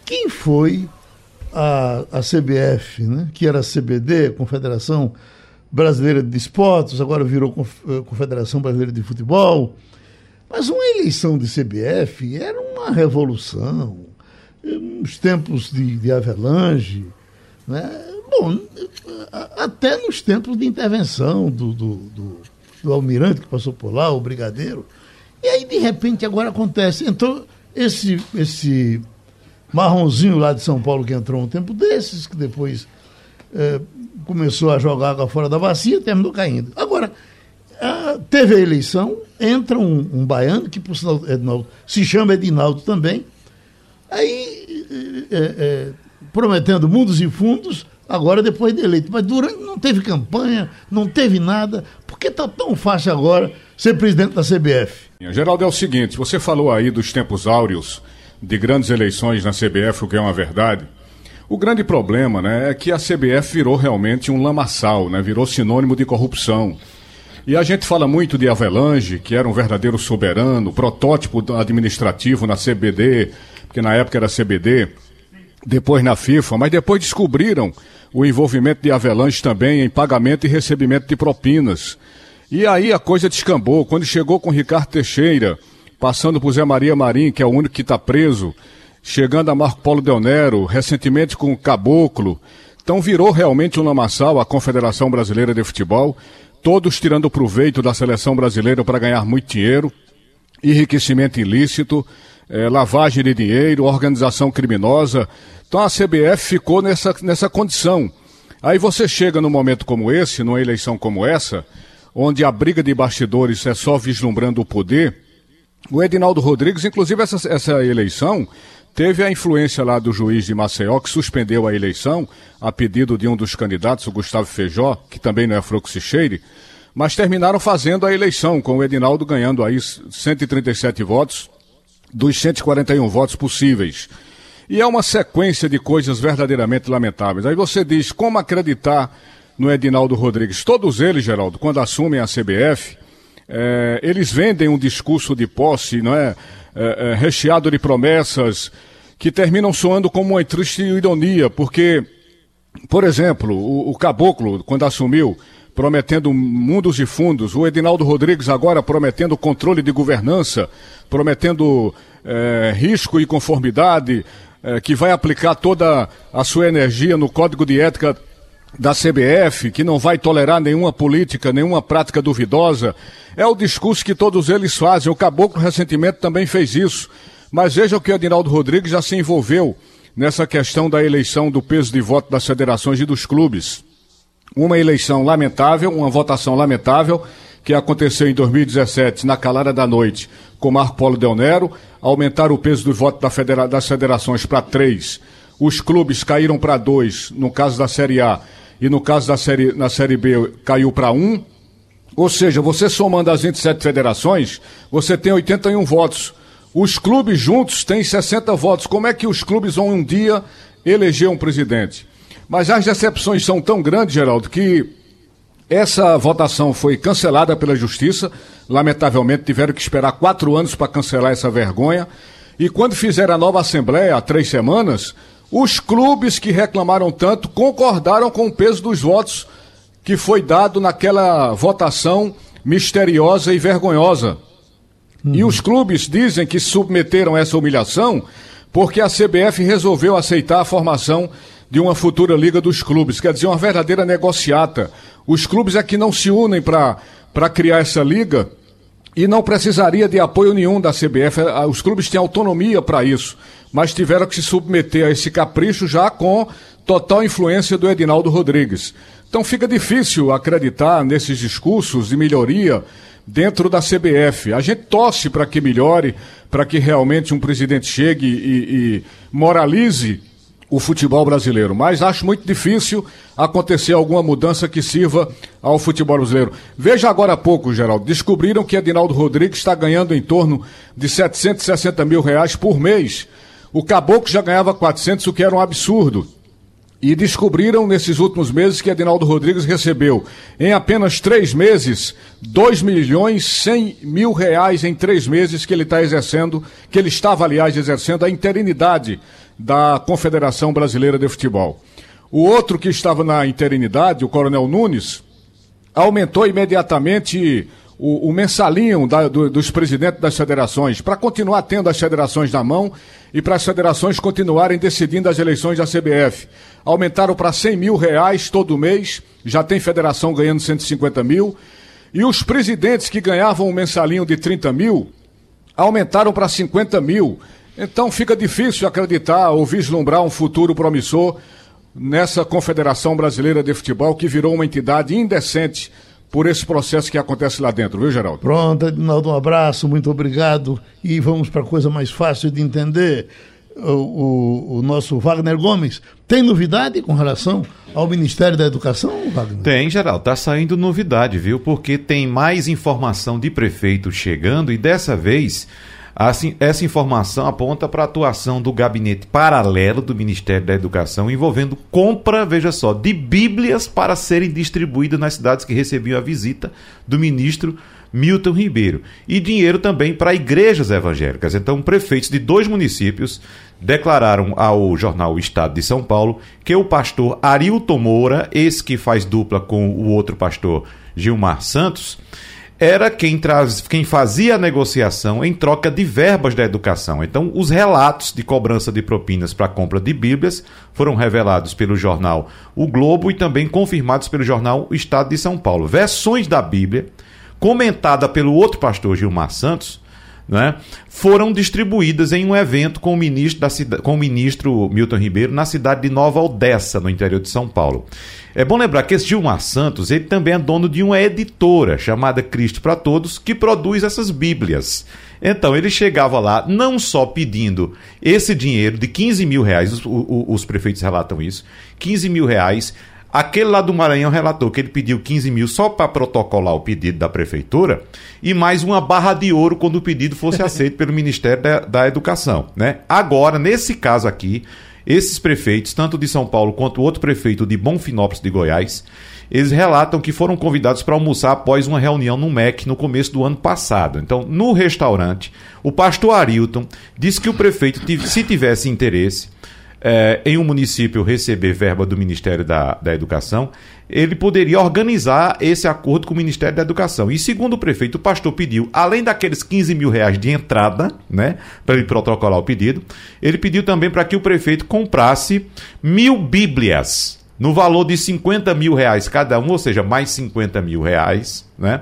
quem foi a, a CBF, né, que era a CBD, Confederação Brasileira de Esportes, agora virou eh, Confederação Brasileira de Futebol. Mas uma eleição de CBF era uma revolução. Nos tempos de, de Avelange, né? Bom, até nos tempos de intervenção do, do, do, do almirante que passou por lá, o brigadeiro. E aí, de repente, agora acontece. Entrou esse, esse Marronzinho lá de São Paulo que entrou um tempo desses, que depois é, começou a jogar água fora da bacia, terminou caindo. Agora, a, teve a eleição, entra um, um baiano, que por sinal Edinaldo, se chama Edinaldo também, aí é, é, prometendo mundos e fundos, agora depois de eleito. Mas durante não teve campanha, não teve nada. Por que está tão fácil agora ser presidente da CBF? Geraldo, é o seguinte, você falou aí dos tempos áureos de grandes eleições na CBF, o que é uma verdade. O grande problema né, é que a CBF virou realmente um lamaçal, né, virou sinônimo de corrupção. E a gente fala muito de Avelange, que era um verdadeiro soberano, protótipo administrativo na CBD, porque na época era CBD, depois na FIFA, mas depois descobriram o envolvimento de Avelange também em pagamento e recebimento de propinas. E aí a coisa descambou. Quando chegou com Ricardo Teixeira, passando por Zé Maria Marim, que é o único que está preso, chegando a Marco Polo Del Nero, recentemente com o Caboclo. Então virou realmente um lamaçal a Confederação Brasileira de Futebol, todos tirando proveito da seleção brasileira para ganhar muito dinheiro, enriquecimento ilícito, eh, lavagem de dinheiro, organização criminosa. Então a CBF ficou nessa, nessa condição. Aí você chega num momento como esse, numa eleição como essa, onde a briga de bastidores é só vislumbrando o poder, o Edinaldo Rodrigues, inclusive essa, essa eleição, teve a influência lá do juiz de Maceió, que suspendeu a eleição, a pedido de um dos candidatos, o Gustavo Feijó, que também não é Froxicheire, mas terminaram fazendo a eleição, com o Edinaldo ganhando aí 137 votos dos 141 votos possíveis. E é uma sequência de coisas verdadeiramente lamentáveis. Aí você diz, como acreditar no Edinaldo Rodrigues? Todos eles, Geraldo, quando assumem a CBF, é, eles vendem um discurso de posse, não é? é, é recheado de promessas que terminam soando como uma triste ironia, porque, por exemplo, o, o Caboclo, quando assumiu, prometendo mundos e fundos, o Edinaldo Rodrigues agora prometendo controle de governança, prometendo é, risco e conformidade, é, que vai aplicar toda a sua energia no código de ética da CBF, que não vai tolerar nenhuma política, nenhuma prática duvidosa. É o discurso que todos eles fazem. O Caboclo recentemente também fez isso. Mas veja que o Adinaldo Rodrigues já se envolveu nessa questão da eleição do peso de voto das federações e dos clubes. Uma eleição lamentável, uma votação lamentável, que aconteceu em 2017, na calada da noite, com Marco Polo Del Nero, aumentar o peso do voto da federa das federações para três os clubes caíram para dois, no caso da Série A, e no caso da Série, na Série B caiu para um. Ou seja, você somando as 27 federações, você tem 81 votos. Os clubes juntos têm 60 votos. Como é que os clubes vão um dia eleger um presidente? Mas as decepções são tão grandes, Geraldo, que essa votação foi cancelada pela Justiça. Lamentavelmente, tiveram que esperar quatro anos para cancelar essa vergonha. E quando fizeram a nova Assembleia, há três semanas, os clubes que reclamaram tanto concordaram com o peso dos votos que foi dado naquela votação misteriosa e vergonhosa. Uhum. E os clubes dizem que submeteram essa humilhação porque a CBF resolveu aceitar a formação de uma futura Liga dos Clubes, quer dizer, uma verdadeira negociata. Os clubes é que não se unem para criar essa liga e não precisaria de apoio nenhum da CBF. Os clubes têm autonomia para isso, mas tiveram que se submeter a esse capricho já com total influência do Edinaldo Rodrigues. Então fica difícil acreditar nesses discursos de melhoria dentro da CBF. A gente torce para que melhore, para que realmente um presidente chegue e, e moralize o futebol brasileiro, mas acho muito difícil acontecer alguma mudança que sirva ao futebol brasileiro. Veja agora há pouco, Geraldo, descobriram que Edinaldo Rodrigues está ganhando em torno de 760 mil reais por mês. O Caboclo já ganhava 400, o que era um absurdo. E descobriram nesses últimos meses que Edinaldo Rodrigues recebeu, em apenas três meses, 2 milhões 100 mil reais em três meses que ele está exercendo, que ele estava, aliás, exercendo a interinidade da Confederação Brasileira de Futebol. O outro que estava na interinidade, o Coronel Nunes, aumentou imediatamente o, o mensalinho da, do, dos presidentes das federações, para continuar tendo as federações na mão e para as federações continuarem decidindo as eleições da CBF. Aumentaram para 100 mil reais todo mês, já tem federação ganhando 150 mil. E os presidentes que ganhavam um mensalinho de 30 mil aumentaram para 50 mil. Então fica difícil acreditar ou vislumbrar um futuro promissor nessa Confederação Brasileira de Futebol que virou uma entidade indecente por esse processo que acontece lá dentro, viu, Geraldo? Pronto, Edinaldo, um abraço, muito obrigado. E vamos para a coisa mais fácil de entender. O, o, o, nosso Wagner Gomes. Tem novidade com relação ao Ministério da Educação, Wagner? Tem, Geraldo. Está saindo novidade, viu? Porque tem mais informação de prefeito chegando e dessa vez Assim, essa informação aponta para a atuação do gabinete paralelo do Ministério da Educação envolvendo compra, veja só, de bíblias para serem distribuídas nas cidades que recebiam a visita do ministro Milton Ribeiro. E dinheiro também para igrejas evangélicas. Então, prefeitos de dois municípios declararam ao jornal Estado de São Paulo que o pastor Arilton Moura, esse que faz dupla com o outro pastor Gilmar Santos, era quem, traz, quem fazia a negociação em troca de verbas da educação. Então, os relatos de cobrança de propinas para compra de Bíblias foram revelados pelo jornal O Globo e também confirmados pelo jornal O Estado de São Paulo. Versões da Bíblia, comentada pelo outro pastor Gilmar Santos, né, foram distribuídas em um evento com o, ministro da, com o ministro Milton Ribeiro na cidade de Nova Odessa, no interior de São Paulo. É bom lembrar que esse Gilmar Santos, ele também é dono de uma editora chamada Cristo para Todos, que produz essas bíblias. Então ele chegava lá não só pedindo esse dinheiro de 15 mil reais, os, os, os prefeitos relatam isso, 15 mil reais Aquele lá do Maranhão relatou que ele pediu 15 mil só para protocolar o pedido da prefeitura e mais uma barra de ouro quando o pedido fosse aceito pelo Ministério da, da Educação. Né? Agora, nesse caso aqui, esses prefeitos, tanto de São Paulo quanto outro prefeito de Bonfinópolis de Goiás, eles relatam que foram convidados para almoçar após uma reunião no MEC no começo do ano passado. Então, no restaurante, o pastor Arilton disse que o prefeito, se tivesse interesse é, em um município receber verba do Ministério da, da Educação, ele poderia organizar esse acordo com o Ministério da Educação. E segundo o prefeito, o pastor pediu, além daqueles 15 mil reais de entrada, né, para ele protocolar o pedido, ele pediu também para que o prefeito comprasse mil bíblias no valor de 50 mil reais cada um, ou seja, mais 50 mil reais, né?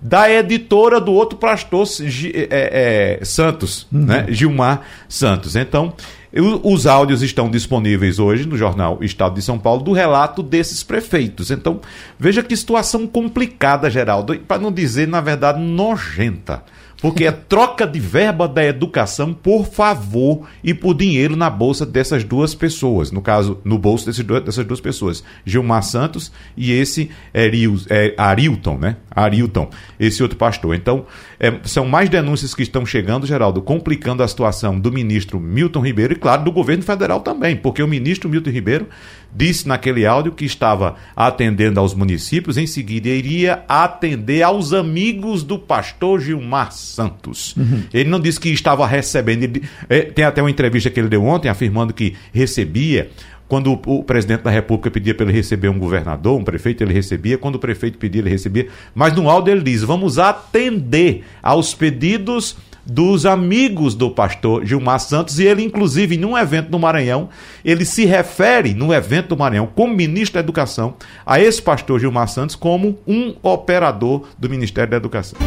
Da editora do outro pastor é, é, Santos, uhum. né? Gilmar Santos. Então, os áudios estão disponíveis hoje no jornal Estado de São Paulo do relato desses prefeitos. Então, veja que situação complicada, Geraldo, para não dizer, na verdade, nojenta. Porque é troca de verba da educação por favor e por dinheiro na bolsa dessas duas pessoas. No caso, no bolso desses dessas duas pessoas, Gilmar Santos e esse é, é, Arilton, né? Arilton, esse outro pastor. Então, é, são mais denúncias que estão chegando, Geraldo, complicando a situação do ministro Milton Ribeiro e, claro, do governo federal também, porque o ministro Milton Ribeiro disse naquele áudio que estava atendendo aos municípios, em seguida iria atender aos amigos do pastor Gilmar Santos. Uhum. Ele não disse que estava recebendo, ele, é, tem até uma entrevista que ele deu ontem afirmando que recebia quando o presidente da República pedia para ele receber um governador, um prefeito, ele recebia. Quando o prefeito pedia, ele recebia. Mas no áudio ele diz: vamos atender aos pedidos dos amigos do pastor Gilmar Santos e ele, inclusive, num evento no Maranhão, ele se refere no evento do Maranhão, como ministro da Educação, a esse pastor Gilmar Santos como um operador do Ministério da Educação.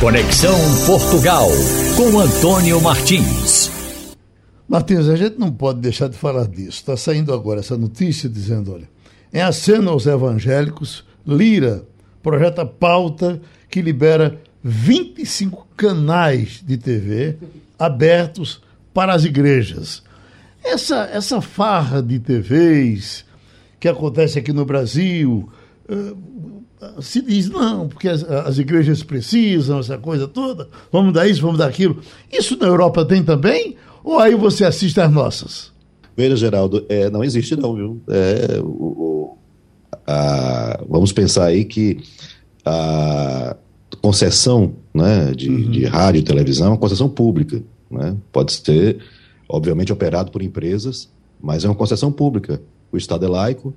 Conexão Portugal com Antônio Martins. Martins, a gente não pode deixar de falar disso. Está saindo agora essa notícia dizendo, olha, em aceno aos evangélicos, Lira projeta pauta que libera 25 canais de TV abertos para as igrejas. Essa, essa farra de TVs que acontece aqui no Brasil, uh, se diz, não, porque as, as, igrejas precisam, essa coisa toda, vamos dar isso, vamos dar aquilo. Isso na Europa tem também? Ou aí você assiste às nossas? Veja, Geraldo, é, não existe não, viu? É, o, o, a, vamos pensar aí que a, concessão né, de, uhum. de rádio e televisão é uma concessão pública. Né? Pode ser, obviamente, operado por empresas, mas é uma concessão pública. O Estado é laico,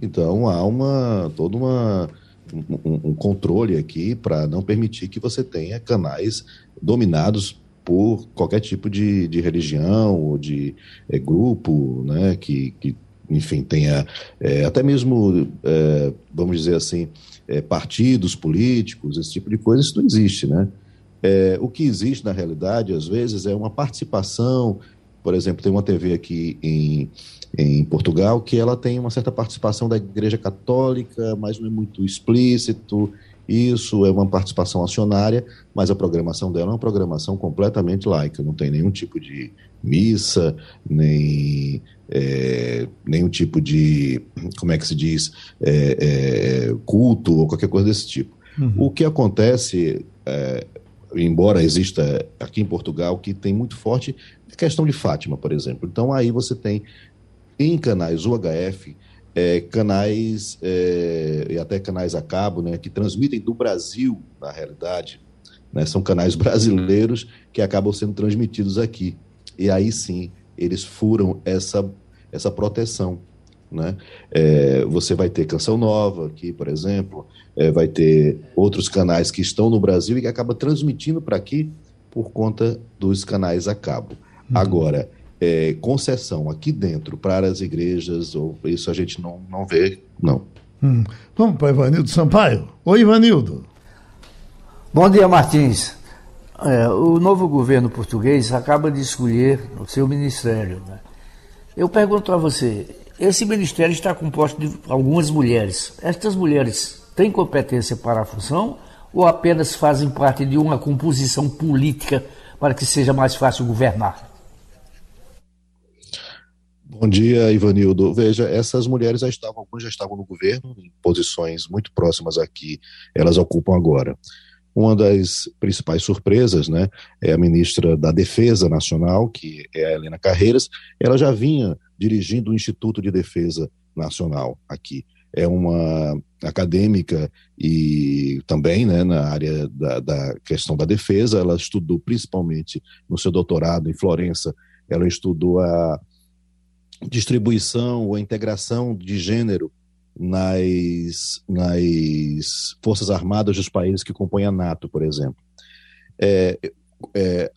então há uma todo uma, um, um controle aqui para não permitir que você tenha canais dominados por qualquer tipo de, de religião ou de é, grupo, né, que, que enfim, tenha é, até mesmo, é, vamos dizer assim, é, partidos políticos, esse tipo de coisa, isso não existe, né? É, o que existe, na realidade, às vezes, é uma participação, por exemplo, tem uma TV aqui em, em Portugal que ela tem uma certa participação da Igreja Católica, mas não é muito explícito, isso é uma participação acionária, mas a programação dela é uma programação completamente laica, não tem nenhum tipo de missa, nem é, nenhum tipo de, como é que se diz, é, é, culto ou qualquer coisa desse tipo. Uhum. O que acontece, é, embora exista aqui em Portugal, que tem muito forte a questão de Fátima, por exemplo. Então aí você tem em canais UHF é, canais é, e até canais a cabo, né, que transmitem do Brasil, na realidade, né, são canais brasileiros que acabam sendo transmitidos aqui. E aí sim, eles furam essa, essa proteção. Né? É, você vai ter Canção Nova aqui, por exemplo, é, vai ter outros canais que estão no Brasil e que acaba transmitindo para aqui por conta dos canais a cabo. Uhum. Agora, é, concessão aqui dentro para as igrejas, ou isso a gente não, não vê, não. Hum. Vamos para Ivanildo Sampaio. Oi, Ivanildo. Bom dia, Martins. É, o novo governo português acaba de escolher o seu ministério. Né? Eu pergunto a você: esse ministério está composto de algumas mulheres. Estas mulheres têm competência para a função ou apenas fazem parte de uma composição política para que seja mais fácil governar? Bom dia, Ivanildo. Veja, essas mulheres já estavam, algumas já estavam no governo, em posições muito próximas aqui, elas ocupam agora. Uma das principais surpresas, né, é a ministra da Defesa Nacional, que é a Helena Carreiras. Ela já vinha dirigindo o Instituto de Defesa Nacional aqui. É uma acadêmica e também né, na área da, da questão da defesa. Ela estudou principalmente no seu doutorado em Florença. Ela estudou a distribuição ou integração de gênero nas, nas forças armadas dos países que compõem a NATO, por exemplo. É, é,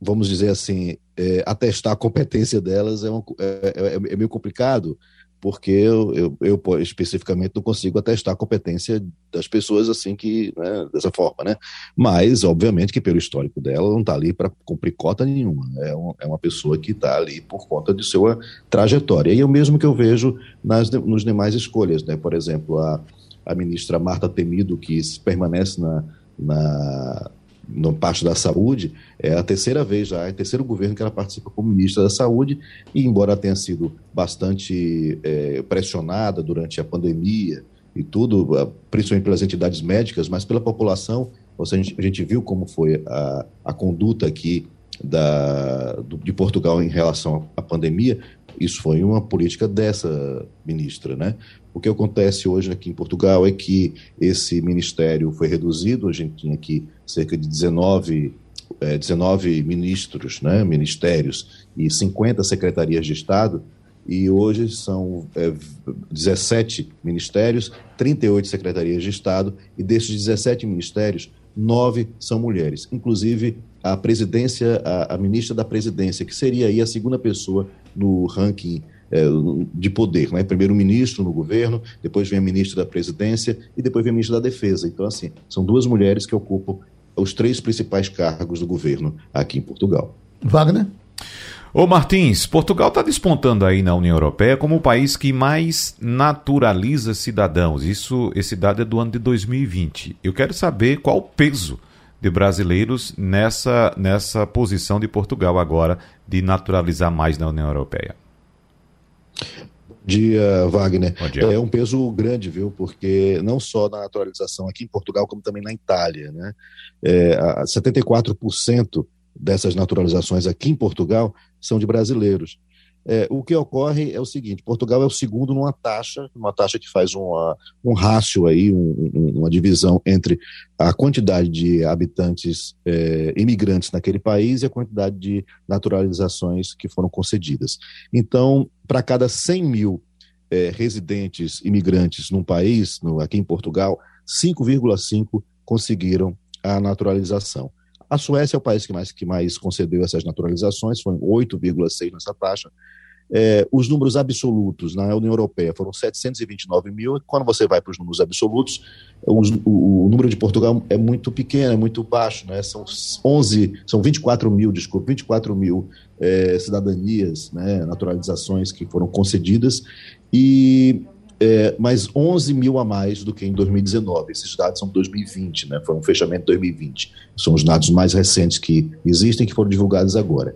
vamos dizer assim, é, atestar a competência delas é, é, é, é meio complicado, porque eu, eu, eu, especificamente não consigo atestar a competência das pessoas assim que né, dessa forma, né? Mas obviamente que pelo histórico dela não está ali para cumprir cota nenhuma. É, um, é uma pessoa que está ali por conta de sua trajetória. E é o mesmo que eu vejo nas nos demais escolhas, né? Por exemplo, a, a ministra Marta Temido que permanece na, na no parte da saúde, é a terceira vez já, é o terceiro governo que ela participa como ministra da saúde, e embora tenha sido bastante é, pressionada durante a pandemia e tudo, principalmente pelas entidades médicas, mas pela população, ou seja, a gente, a gente viu como foi a, a conduta aqui da, do, de Portugal em relação à pandemia, isso foi uma política dessa ministra, né? O que acontece hoje aqui em Portugal é que esse ministério foi reduzido, a gente tinha aqui cerca de 19, é, 19 ministros, né, ministérios e 50 secretarias de Estado, e hoje são é, 17 ministérios, 38 secretarias de Estado, e desses 17 ministérios, nove são mulheres, inclusive a presidência, a, a ministra da presidência, que seria aí a segunda pessoa no ranking de poder, né? Primeiro-ministro no governo, depois vem a ministra da presidência e depois vem a ministra da defesa. Então, assim, são duas mulheres que ocupam os três principais cargos do governo aqui em Portugal. Wagner? Ô Martins, Portugal está despontando aí na União Europeia como o país que mais naturaliza cidadãos. Isso, esse dado é do ano de 2020. Eu quero saber qual o peso de brasileiros nessa, nessa posição de Portugal agora de naturalizar mais na União Europeia dia, Wagner. Dia. É um peso grande, viu? Porque não só na naturalização aqui em Portugal, como também na Itália, né? É, 74% dessas naturalizações aqui em Portugal são de brasileiros. É, o que ocorre é o seguinte: Portugal é o segundo numa taxa, uma taxa que faz uma, um rácio aí, um, uma divisão entre a quantidade de habitantes é, imigrantes naquele país e a quantidade de naturalizações que foram concedidas. Então, para cada 100 mil é, residentes imigrantes num país, no, aqui em Portugal, 5,5 conseguiram a naturalização. A Suécia é o país que mais, que mais concedeu essas naturalizações, foram 8,6 nessa taxa. É, os números absolutos na União Europeia foram 729 mil, e quando você vai para os números absolutos, os, o, o, número de Portugal é muito pequeno, é muito baixo, né? são 11, são 24 mil, desculpa, 24 mil é, cidadanias, né, naturalizações que foram concedidas, e é, mais 11 mil a mais do que em 2019. Esses dados são de 2020, né? Foi um fechamento de 2020. São os dados mais recentes que existem, que foram divulgados agora.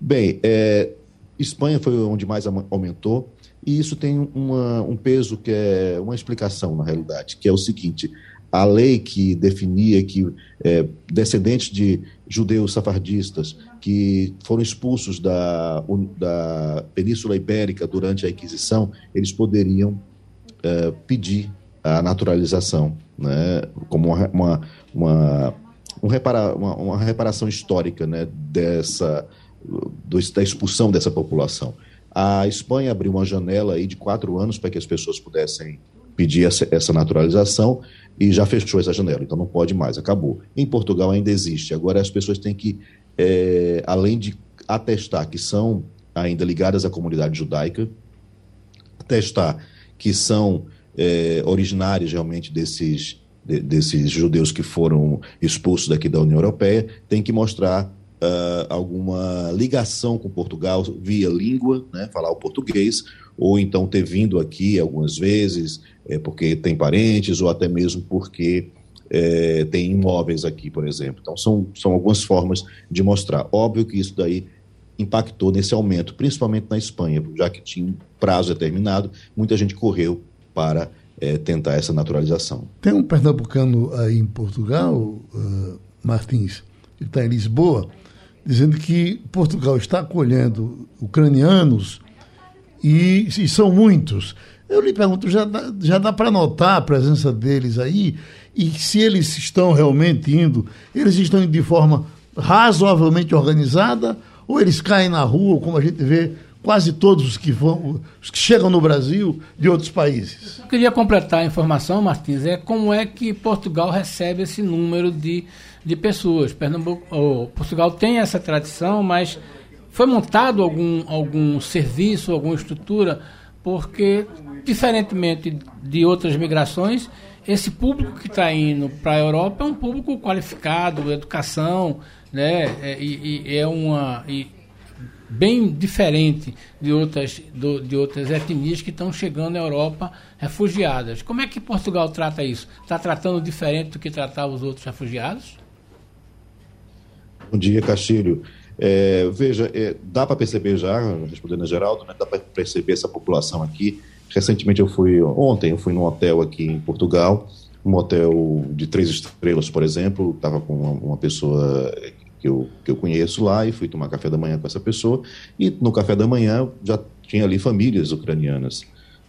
Bem, é, Espanha foi onde mais aumentou, e isso tem uma, um peso que é uma explicação, na realidade, que é o seguinte: a lei que definia que é, descendentes de judeus safardistas que foram expulsos da, da Península Ibérica durante a Inquisição, eles poderiam é, pedir a naturalização, né, como uma, uma, uma, um repara, uma, uma reparação histórica né, dessa, do, da expulsão dessa população. A Espanha abriu uma janela aí de quatro anos para que as pessoas pudessem pedir essa, essa, naturalização e já fechou essa janela, então não pode mais, acabou. Em Portugal ainda existe, agora as pessoas têm que, é, além de atestar que são ainda ligadas à comunidade judaica, atestar que são é, originários realmente desses, de, desses judeus que foram expulsos daqui da União Europeia, tem que mostrar uh, alguma ligação com Portugal via língua, né, falar o português, ou então ter vindo aqui algumas vezes é, porque tem parentes, ou até mesmo porque é, tem imóveis aqui, por exemplo. Então, são, são algumas formas de mostrar. Óbvio que isso daí impactou nesse aumento, principalmente na Espanha, já que tinha um prazo determinado, muita gente correu para é, tentar essa naturalização. Tem um pernambucano aí em Portugal, uh, Martins, que está em Lisboa, dizendo que Portugal está acolhendo ucranianos e, e são muitos. Eu lhe pergunto, já dá, já dá para notar a presença deles aí? E se eles estão realmente indo, eles estão indo de forma razoavelmente organizada ou eles caem na rua, como a gente vê quase todos os que vão, os que chegam no Brasil de outros países. Eu queria completar a informação, Martins, é como é que Portugal recebe esse número de, de pessoas. Pernambuco, oh, Portugal tem essa tradição, mas foi montado algum, algum serviço, alguma estrutura, porque, diferentemente de outras migrações, esse público que está indo para a Europa é um público qualificado, educação, né? É, e, e é uma e bem diferente de outras do, de outras etnias que estão chegando à Europa refugiadas. Como é que Portugal trata isso? Está tratando diferente do que tratava os outros refugiados? dia, Castilho. É, veja, é, dá para perceber já, respondendo a Geraldo, né, dá para perceber essa população aqui. Recentemente eu fui, ontem eu fui num hotel aqui em Portugal, um hotel de três estrelas, por exemplo, estava com uma, uma pessoa que eu, que eu conheço lá e fui tomar café da manhã com essa pessoa. E no café da manhã já tinha ali famílias ucranianas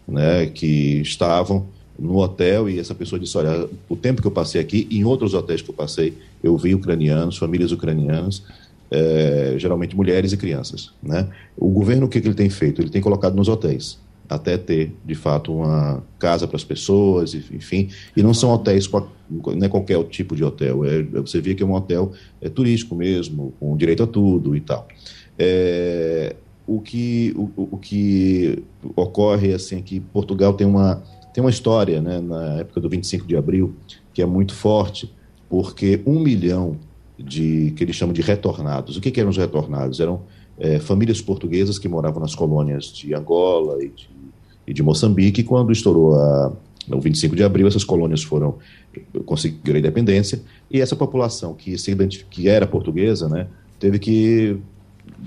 né, que estavam no hotel e essa pessoa disse: Olha, o tempo que eu passei aqui, em outros hotéis que eu passei, eu vi ucranianos, famílias ucranianas, é, geralmente mulheres e crianças. Né? O governo, o que, que ele tem feito? Ele tem colocado nos hotéis até ter, de fato, uma casa para as pessoas, enfim. E não são hotéis, não é qualquer tipo de hotel. É, você vê que é um hotel é, turístico mesmo, com direito a tudo e tal. É, o, que, o, o que ocorre assim, é que Portugal tem uma, tem uma história, né, na época do 25 de abril, que é muito forte, porque um milhão de, que eles chamam de retornados. O que, que eram os retornados? Eram é, famílias portuguesas que moravam nas colônias de Angola e de e de Moçambique. Quando estourou a, o 25 de abril, essas colônias foram conseguiram a independência e essa população que se que era portuguesa, né, teve que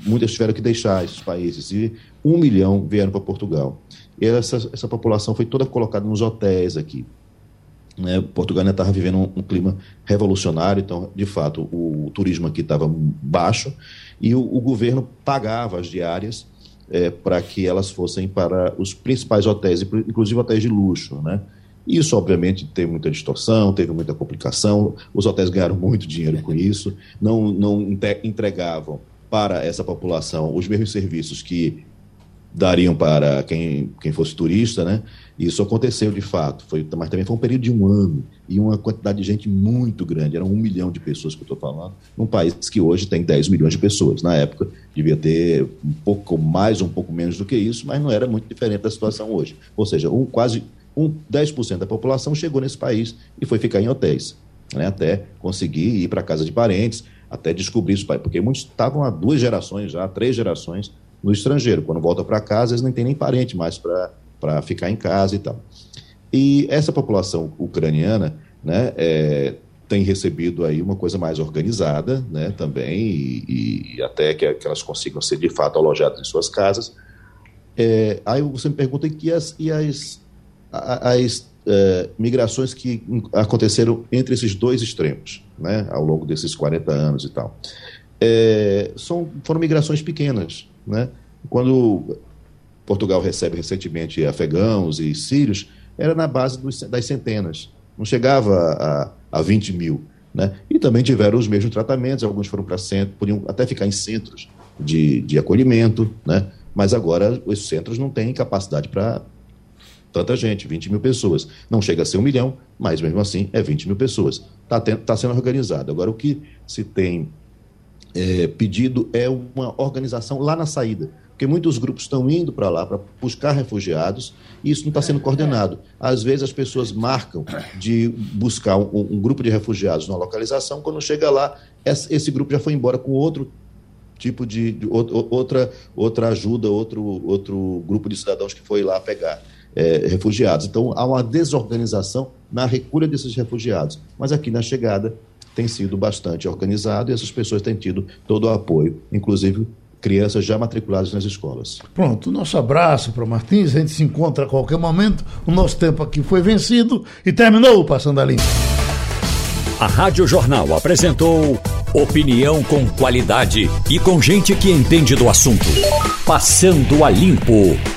muitas tiveram que deixar esses países e um milhão vieram para Portugal. E essa, essa população foi toda colocada nos hotéis aqui. Né? Portugal estava vivendo um, um, clima revolucionário, então, de fato, o, o turismo aqui estava baixo e o, o governo pagava as diárias é, para que elas fossem para os principais hotéis, inclusive hotéis de luxo, né? Isso, obviamente, teve muita distorção, teve muita complicação, os hotéis ganharam muito dinheiro com isso, não, não entregavam para essa população os mesmos serviços que dariam para quem, quem fosse turista, né? Isso aconteceu de fato, foi, mas também foi um período de um ano e uma quantidade de gente muito grande, eram um milhão de pessoas que eu estou falando, num país que hoje tem 10 milhões de pessoas. Na época devia ter um pouco mais, um pouco menos do que isso, mas não era muito diferente da situação hoje. Ou seja, um, quase um 10% da população chegou nesse país e foi ficar em hotéis, né? até conseguir ir para casa de parentes, até descobrir isso, porque muitos estavam há duas gerações já, três gerações no estrangeiro. Quando volta para casa, eles não têm nem parente mais para ficar em casa e tal. E essa população ucraniana né, é, tem recebido aí uma coisa mais organizada né, também, e, e até que, que, elas consigam ser de fato alojadas em suas casas. É, aí você me pergunta e as, e as, as é, migrações que aconteceram entre esses dois extremos, né, ao longo desses 40 anos e tal. É, são, foram migrações pequenas, né? Quando Portugal recebe recentemente afegãos e sírios, era na base dos, das centenas, não chegava a, a 20 mil. Né? E também tiveram os mesmos tratamentos, alguns foram para centro, podiam até ficar em centros de, de acolhimento, né? mas agora os centros não têm capacidade para tanta gente, 20 mil pessoas. Não chega a ser um milhão, mas mesmo assim é 20 mil pessoas. Está tá sendo organizado. Agora, o que se tem é, pedido é uma organização lá na saída, porque muitos grupos estão indo para lá para buscar refugiados e isso não está sendo coordenado. Às vezes as pessoas marcam de buscar um, um grupo de refugiados na localização, quando chega lá, esse grupo já foi embora com outro tipo de, de outra, outra ajuda, outro, outro grupo de cidadãos que foi lá pegar. É, refugiados. Então, há uma desorganização na recolha desses refugiados. Mas aqui na chegada, tem sido bastante organizado e essas pessoas têm tido todo o apoio, inclusive crianças já matriculadas nas escolas. Pronto, nosso abraço para o Martins, a gente se encontra a qualquer momento. O nosso tempo aqui foi vencido e terminou o Passando a Limpo. A Rádio Jornal apresentou opinião com qualidade e com gente que entende do assunto. Passando a Limpo.